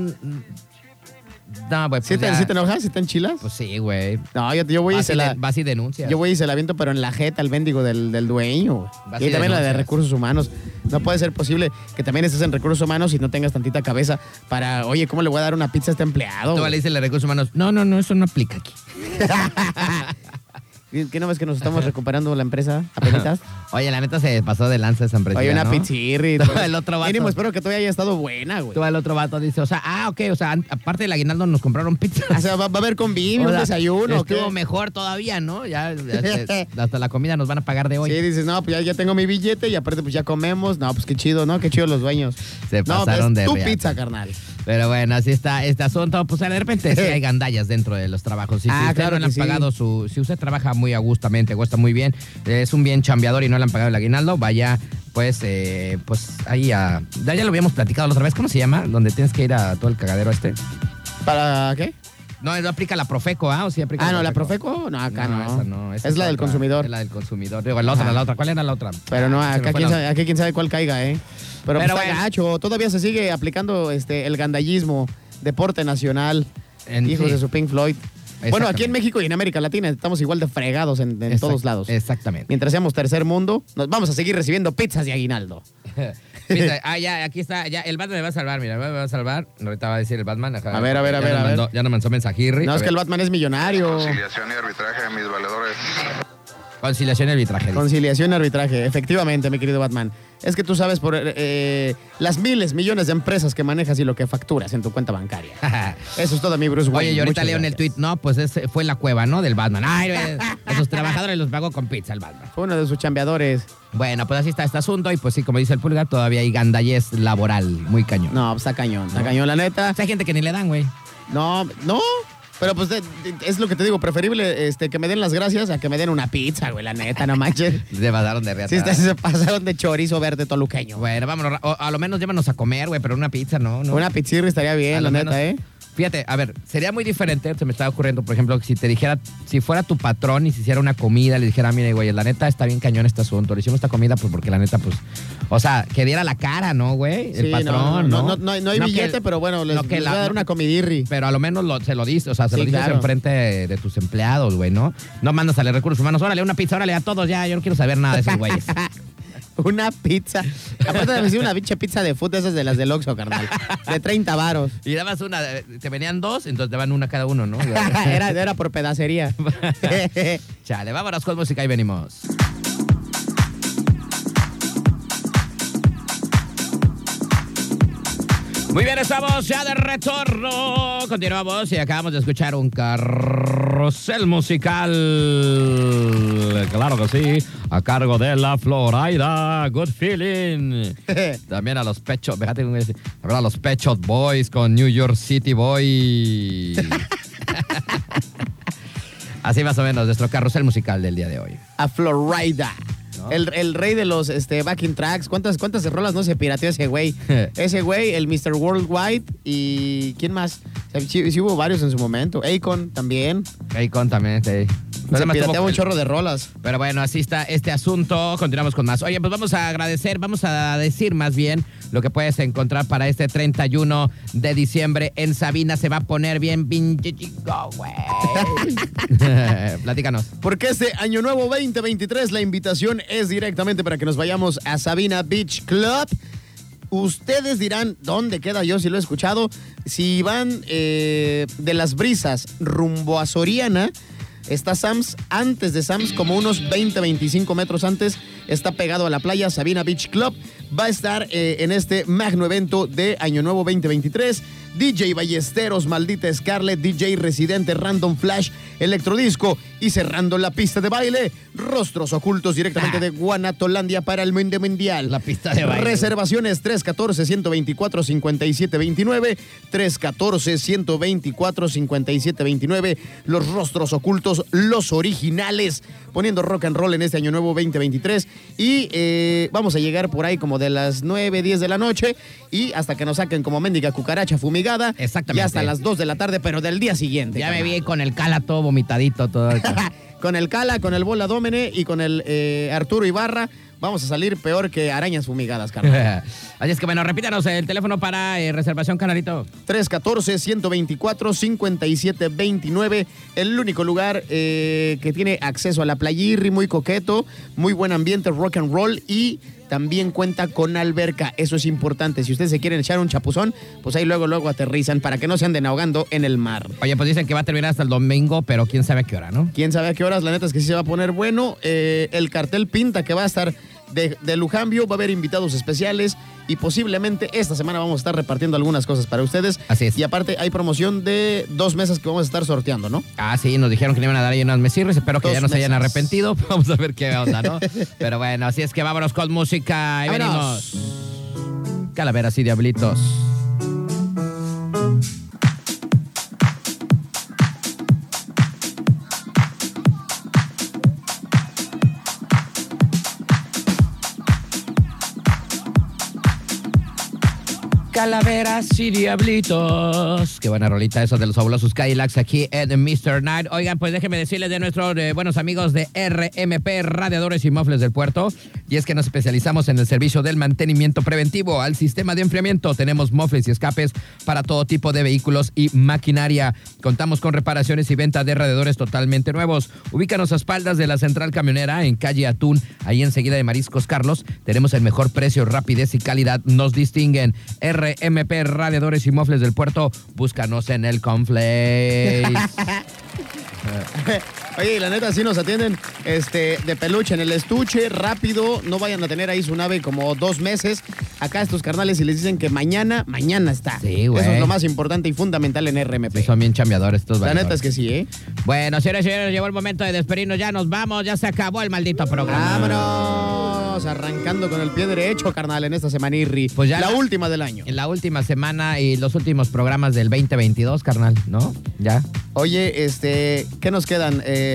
Speaker 1: No, güey.
Speaker 2: ¿Sí
Speaker 1: pues,
Speaker 2: te,
Speaker 1: ya.
Speaker 2: sí te enojas? ¿Sí te enchilas?
Speaker 1: Pues sí, güey.
Speaker 2: no, yo, yo voy y
Speaker 1: Vas,
Speaker 2: se
Speaker 1: y
Speaker 2: la...
Speaker 1: de- vas y denuncias.
Speaker 2: Yo voy y se la aviento, pero en la jeta, el mendigo del, del dueño.
Speaker 1: Vas
Speaker 2: Y
Speaker 1: y
Speaker 2: también la de recursos humanos. No puede ser posible que también estés en recursos humanos y no tengas tantita cabeza para, oye, ¿cómo le voy a dar una pizza a este empleado?
Speaker 1: Tú le dices a recursos humanos, no, no, no, eso no aplica aquí.
Speaker 2: ¿Qué no ves que nos estamos recuperando la empresa apenitas?
Speaker 1: Oye, la neta se pasó de lanza esa empresa.
Speaker 2: Oye, una
Speaker 1: ¿no?
Speaker 2: pizzirri.
Speaker 1: No, el otro vato.
Speaker 2: Mínimo, espero que todavía haya estado buena, güey.
Speaker 1: Tú al otro vato dice, o sea, ah, ok, o sea, aparte del aguinaldo nos compraron pizza.
Speaker 2: O sea, va, va a haber convivio, un desayuno. ¿o qué?
Speaker 1: Estuvo mejor todavía, ¿no? Ya, ya se- hasta la comida nos van a pagar de hoy.
Speaker 2: Sí, dices, no, pues ya, ya tengo mi billete y aparte pues ya comemos. No, pues qué chido, ¿no? Qué chido los dueños.
Speaker 1: Se
Speaker 2: no,
Speaker 1: pasaron
Speaker 2: pues
Speaker 1: de
Speaker 2: tu pizza, carnal.
Speaker 1: Pero bueno, así está este asunto. Pues de repente sí hay gandallas dentro de los trabajos. Si, si
Speaker 2: Ah,
Speaker 1: usted
Speaker 2: claro
Speaker 1: no le han
Speaker 2: sí.
Speaker 1: pagado su. Si usted trabaja muy agustamente, o está muy bien, es un bien chambeador y no le han pagado el aguinaldo, vaya, pues, eh, pues ahí a. Ya, ya lo habíamos platicado la otra vez. ¿Cómo se llama? Donde tienes que ir a todo el cagadero este.
Speaker 2: ¿Para qué?
Speaker 1: No, no aplica la Profeco, ¿ah? ¿O sí aplica
Speaker 2: Ah, no, la Profeco. No, acá no.
Speaker 1: esa no. esa
Speaker 2: es la del
Speaker 1: otra.
Speaker 2: consumidor.
Speaker 1: Es la del consumidor. Digo, la otra,
Speaker 2: Ajá.
Speaker 1: la otra. ¿Cuál era la otra?
Speaker 2: Pero no,
Speaker 1: Ah,
Speaker 2: acá quién,
Speaker 1: la-
Speaker 2: sabe, aquí quién sabe cuál caiga, ¿eh? Pero,
Speaker 1: Pero
Speaker 2: pues, está
Speaker 1: bueno.
Speaker 2: gacho. Todavía se sigue aplicando este, el gandallismo, deporte nacional.
Speaker 1: En-
Speaker 2: hijos
Speaker 1: sí.
Speaker 2: de su Pink Floyd. Bueno, aquí en México y en América Latina estamos igual de fregados en, todos lados.
Speaker 1: Exactamente.
Speaker 2: Mientras seamos tercer mundo, nos vamos a seguir recibiendo pizzas de aguinaldo.
Speaker 1: Fíjate, ah, ya, aquí está, ya, el Batman me va a salvar, mira, me va a salvar. Ahorita va a decir el Batman. ajá.
Speaker 2: A ver, a ver, a
Speaker 1: Ya
Speaker 2: ver,
Speaker 1: mandó- Ya nos mandó mensajirri.
Speaker 2: No, es que el. Batman es millonario.
Speaker 6: Conciliación y arbitraje de mis valedores.
Speaker 1: Conciliación y arbitraje. dice.
Speaker 2: Conciliación y arbitraje, efectivamente, mi querido Batman. Es que tú sabes por eh, las miles, millones de empresas que manejas y lo que facturas en tu cuenta bancaria. Eso es todo, mi Bruce Wayne.
Speaker 1: Oye, y ahorita
Speaker 2: Muchas
Speaker 1: leo en el
Speaker 2: gracias.
Speaker 1: tweet, no, pues ese fue la cueva, ¿no? Del Batman. Ay, eh, a sus trabajadores los pago con pizza el Batman.
Speaker 2: Fue uno de sus chambeadores.
Speaker 1: Bueno, pues así está este asunto y pues sí, como dice el pulgar, todavía hay gandallez laboral, muy cañón.
Speaker 2: No, pues, está cañón, está cañón, la neta.
Speaker 1: O sea, hay gente que ni le dan, güey.
Speaker 2: No, no. Pero pues de- de- es lo que te digo, preferible este, que me den las gracias a que me den una pizza, güey, la neta, no manches.
Speaker 1: Se pasaron de
Speaker 2: Sí,
Speaker 1: reata.
Speaker 2: este- se pasaron de chorizo verde toluqueño.
Speaker 1: Bueno, vámonos. o a lo menos llévanos a comer, güey, pero una pizza, no, no.
Speaker 2: Una pizzirri estaría bien, la neta,
Speaker 1: menos-
Speaker 2: ¿eh?
Speaker 1: Fíjate, a ver, sería muy diferente, se me estaba ocurriendo, por ejemplo, si te dijera, si fuera tu patrón y se hiciera una comida, le dijera, mire, güey, la neta está bien cañón este asunto, le hicimos esta comida pues porque la neta, pues, o sea, que diera la cara, ¿no, güey? El
Speaker 2: Sí,
Speaker 1: patrón,
Speaker 2: no,
Speaker 1: ¿no?
Speaker 2: no, hay- no hay
Speaker 1: que-
Speaker 2: billete, pero bueno, les,
Speaker 1: no que
Speaker 2: les
Speaker 1: la-
Speaker 2: voy a dar una
Speaker 1: que-
Speaker 2: comidirri.
Speaker 1: Pero a lo menos lo- se lo dices, o sea, se
Speaker 2: Sí,
Speaker 1: lo dices
Speaker 2: claro.
Speaker 1: enfrente de, de tus empleados, güey, ¿no? No mandas a los recursos humanos, órale, una pizza, órale a todos ya, yo no quiero saber nada de esos güeyes.
Speaker 2: Una pizza. Aparte de decir una pinche pizza de food, esas de las del Oxxo, carnal. De 30 varos.
Speaker 1: Y dabas una, eh, te venían dos, entonces te daban una cada uno, ¿no?
Speaker 2: era, era por pedacería.
Speaker 1: Chale, vámonos con música y venimos. Muy bien, estamos ya de retorno. Continuamos y acabamos de escuchar un carrusel musical. Claro que sí, a cargo de la Florida. Good feeling. También a los pechos, fíjate, también a los Pechot Boys con New York City Boy. Así más o menos, nuestro carrusel musical del día de hoy.
Speaker 2: a Florida.
Speaker 1: ¿No?
Speaker 2: El, el rey de los este, backing tracks. ¿Cuántas, ¿Cuántas rolas no se pirateó ese güey? ese güey, el Mr. Worldwide y ¿quién más? O sea, sí, sí hubo varios en su momento. Akon también.
Speaker 1: Akon también, sí.
Speaker 2: Se
Speaker 1: Además,
Speaker 2: pirateaba
Speaker 1: tuvo-
Speaker 2: un chorro de rolas.
Speaker 1: Pero bueno, así está este asunto. Continuamos con más. Oye, pues vamos a agradecer, vamos a decir más bien lo que puedes encontrar para este 31 de diciembre en Sabina. Se va a poner bien pinche chico, güey. Platícanos.
Speaker 2: Porque este Año Nuevo 2023 la invitación es directamente para que nos vayamos a Sabina Beach Club. Ustedes dirán dónde queda yo si lo he escuchado. Si van eh, de las brisas rumbo a Soriana, está Sams. Antes de Sams, como unos 20, 25 metros antes, está pegado a la playa Sabina Beach Club. Va a estar eh, en este magno evento de Año Nuevo 2023. DJ Ballesteros, Maldita Scarlett, DJ Residente, Random Flash, Electrodisco y cerrando la pista de baile, Rostros Ocultos directamente de Guanatolandia para el Mundo Mundial.
Speaker 1: La pista de baile.
Speaker 2: Reservaciones 314-124-5729, 314-124-5729, Los Rostros Ocultos, los originales, poniendo rock and roll en este año nuevo 2023 y eh, vamos a llegar por ahí como de las 9, 10 de la noche y hasta que nos saquen como mendiga cucaracha fumigada.
Speaker 1: Exactamente.
Speaker 2: Y hasta las 2 de la tarde, pero del día siguiente.
Speaker 1: Ya me vi con el cala todo vomitadito, todo.
Speaker 2: con el Cala, con el Bola Dómene y con el eh, Arturo Ibarra. Vamos a salir peor que arañas fumigadas, carnal.
Speaker 1: Así es que bueno, repítanos el teléfono para eh, reservación, canalito.
Speaker 2: 314-124-5729. El único lugar eh, que tiene acceso a la playirri, muy coqueto, muy buen ambiente, rock and roll y también cuenta con alberca. Eso es importante. Si ustedes se quieren echar un chapuzón, pues ahí luego, luego aterrizan para que no se anden ahogando en el mar.
Speaker 1: Oye, pues dicen que va a terminar hasta el domingo, pero quién sabe a qué hora, ¿no?
Speaker 2: Quién sabe a qué horas, la neta es que sí se va a poner bueno. Eh, el cartel pinta que va a estar de, de Lujambio, va a haber invitados especiales y posiblemente esta semana vamos a estar repartiendo algunas cosas para ustedes.
Speaker 1: Así es.
Speaker 2: Y aparte hay promoción de dos mesas que vamos a estar sorteando, ¿no?
Speaker 1: Ah, sí, nos dijeron que le iban a dar ahí unas mesirres. Espero que
Speaker 2: Dos
Speaker 1: ya no se hayan arrepentido. Vamos a ver qué onda, ¿no? Pero bueno, así es que vámonos con música. Ahí
Speaker 2: Vámonos.
Speaker 1: venimos. Calaveras y diablitos. Calaveras y Diablitos. Qué buena rolita eso de los fabulosos Cadillacs aquí en Mr. Night. Oigan, pues déjenme decirles de nuestros eh, buenos amigos de RMP Radiadores y Mofles del Puerto. Y es que nos especializamos en el servicio del mantenimiento preventivo al sistema de enfriamiento. Tenemos mofles y escapes para todo tipo de vehículos y maquinaria. Contamos con reparaciones y venta de radiadores totalmente nuevos. Ubícanos a espaldas de la central camionera en calle Atún, ahí enseguida de Mariscos Carlos. Tenemos el mejor precio, rapidez y calidad. Nos distinguen RMP Radiadores y Mofles del Puerto. Búscanos en el Conflace.
Speaker 2: Oye, y la neta, sí nos atienden este, de peluche en el estuche, rápido. No vayan a tener ahí su nave como dos meses. Acá estos carnales y les dicen que mañana, mañana está.
Speaker 1: Sí, güey.
Speaker 2: Eso es lo más importante y fundamental en RMP.
Speaker 1: Son bien chambeadores estos
Speaker 2: La neta es que sí, ¿eh?
Speaker 1: Bueno, señores y señores, llegó el momento de despedirnos. Ya nos vamos, ya se acabó el maldito programa.
Speaker 2: Vámonos, arrancando con el pie derecho, carnal, en esta semana Irri.
Speaker 1: Pues ya
Speaker 2: la,
Speaker 1: la-
Speaker 2: última del año.
Speaker 1: En la última semana y los últimos programas del 2022, carnal, ¿no? Ya.
Speaker 2: Oye, este, ¿qué nos quedan? Eh,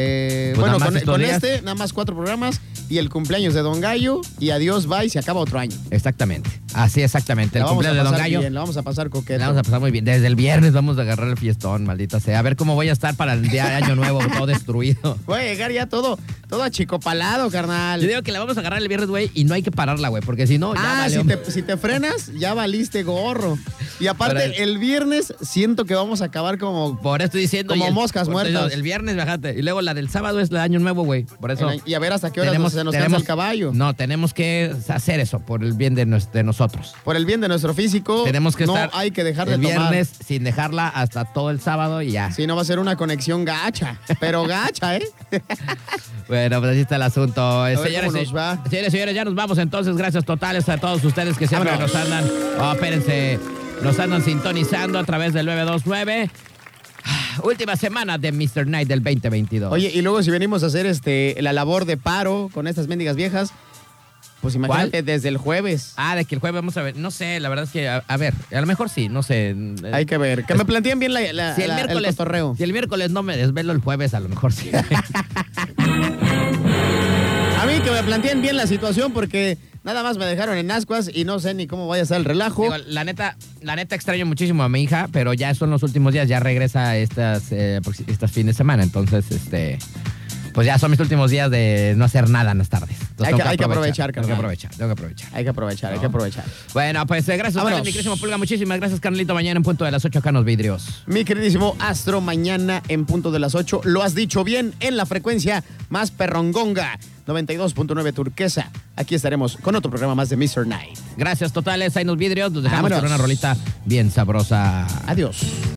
Speaker 1: Pues
Speaker 2: bueno, con, este, nada más cuatro programas y el cumpleaños de Don Gallo y adiós, bye, se acaba otro año.
Speaker 1: Exactamente. Así exactamente.
Speaker 2: La
Speaker 1: El cumpleaños de Don Gallo.
Speaker 2: bien, la vamos a pasar coqueto.
Speaker 1: La vamos a pasar muy bien. Desde el viernes vamos a agarrar el fiestón, maldita sea. A ver cómo voy a estar para el día de Año Nuevo, todo destruido.
Speaker 2: Voy a llegar ya todo, todo achicopalado, carnal.
Speaker 1: Yo digo que la vamos a agarrar el viernes, güey, y no hay que pararla, güey, porque si no, ya
Speaker 2: Ah,
Speaker 1: valió.
Speaker 2: si te, si te frenas, ya valiste gorro. Y aparte,
Speaker 1: el-
Speaker 2: el viernes siento que vamos a acabar como...
Speaker 1: Por eso estoy diciendo.
Speaker 2: Como
Speaker 1: el-
Speaker 2: moscas muertas.
Speaker 1: El viernes, fíjate. Y luego la del sábado es la de Año Nuevo, güey. Por eso.
Speaker 2: Y a ver hasta qué hora se nos cansa el caballo.
Speaker 1: No, tenemos que hacer eso por el bien de, nos- de nosotros.
Speaker 2: Por el bien de nuestro físico,
Speaker 1: Tenemos que
Speaker 2: no
Speaker 1: estar
Speaker 2: hay que dejar
Speaker 1: el
Speaker 2: de tomar.
Speaker 1: viernes sin dejarla hasta todo el sábado y ya.
Speaker 2: Si no va a ser una conexión gacha, pero gacha, ¿eh?
Speaker 1: Bueno, pues así está el asunto. Eh,
Speaker 2: ver
Speaker 1: señores,
Speaker 2: va.
Speaker 1: señores, señores, ya nos vamos entonces. Gracias totales a todos ustedes que siempre nos andan. Oh, espérense. Nos andan sintonizando a través del 929. Ah, Última semana de Mr. Night del 2022.
Speaker 2: Oye, y luego si venimos a hacer este la labor de paro con estas mendigas viejas, pues imagínate desde el jueves.
Speaker 1: Ah, de que el jueves vamos a ver. No sé, la verdad es que, a, a ver, a lo mejor sí, no sé.
Speaker 2: Hay que ver. Que me planteen bien la, la-
Speaker 1: si el
Speaker 2: la- el
Speaker 1: miércoles,
Speaker 2: cotorreo.
Speaker 1: si el miércoles no me desvelo el jueves, a lo mejor sí.
Speaker 2: A mí que me planteen bien la situación porque nada más me dejaron en ascuas y no sé ni cómo vaya a ser el relajo.
Speaker 1: Digo, la neta, la neta extraño muchísimo a mi hija, pero ya son los últimos días, ya regresa estas, eh, proxi- estas fines de semana, entonces, este, pues ya son mis últimos días de no hacer nada en las tardes. Entonces,
Speaker 2: Hay que- hay que aprovechar,
Speaker 1: tengo que aprovechar, tengo que aprovechar.
Speaker 2: Hay que aprovechar, hay que aprovechar.
Speaker 1: Bueno, pues eh, gracias, mi querísimo Pulga, muchísimas gracias, Carnalito, mañana en punto de las 8 acá en los vidrios.
Speaker 2: Mi queridísimo Astro, mañana en punto de las 8, lo has dicho bien, en la frecuencia más perrongonga, 92.9 turquesa. Aquí estaremos con otro programa más de Mr. Night.
Speaker 1: Gracias totales, ahí en los vidrios, nos dejamos con una rolita bien sabrosa.
Speaker 2: Adiós.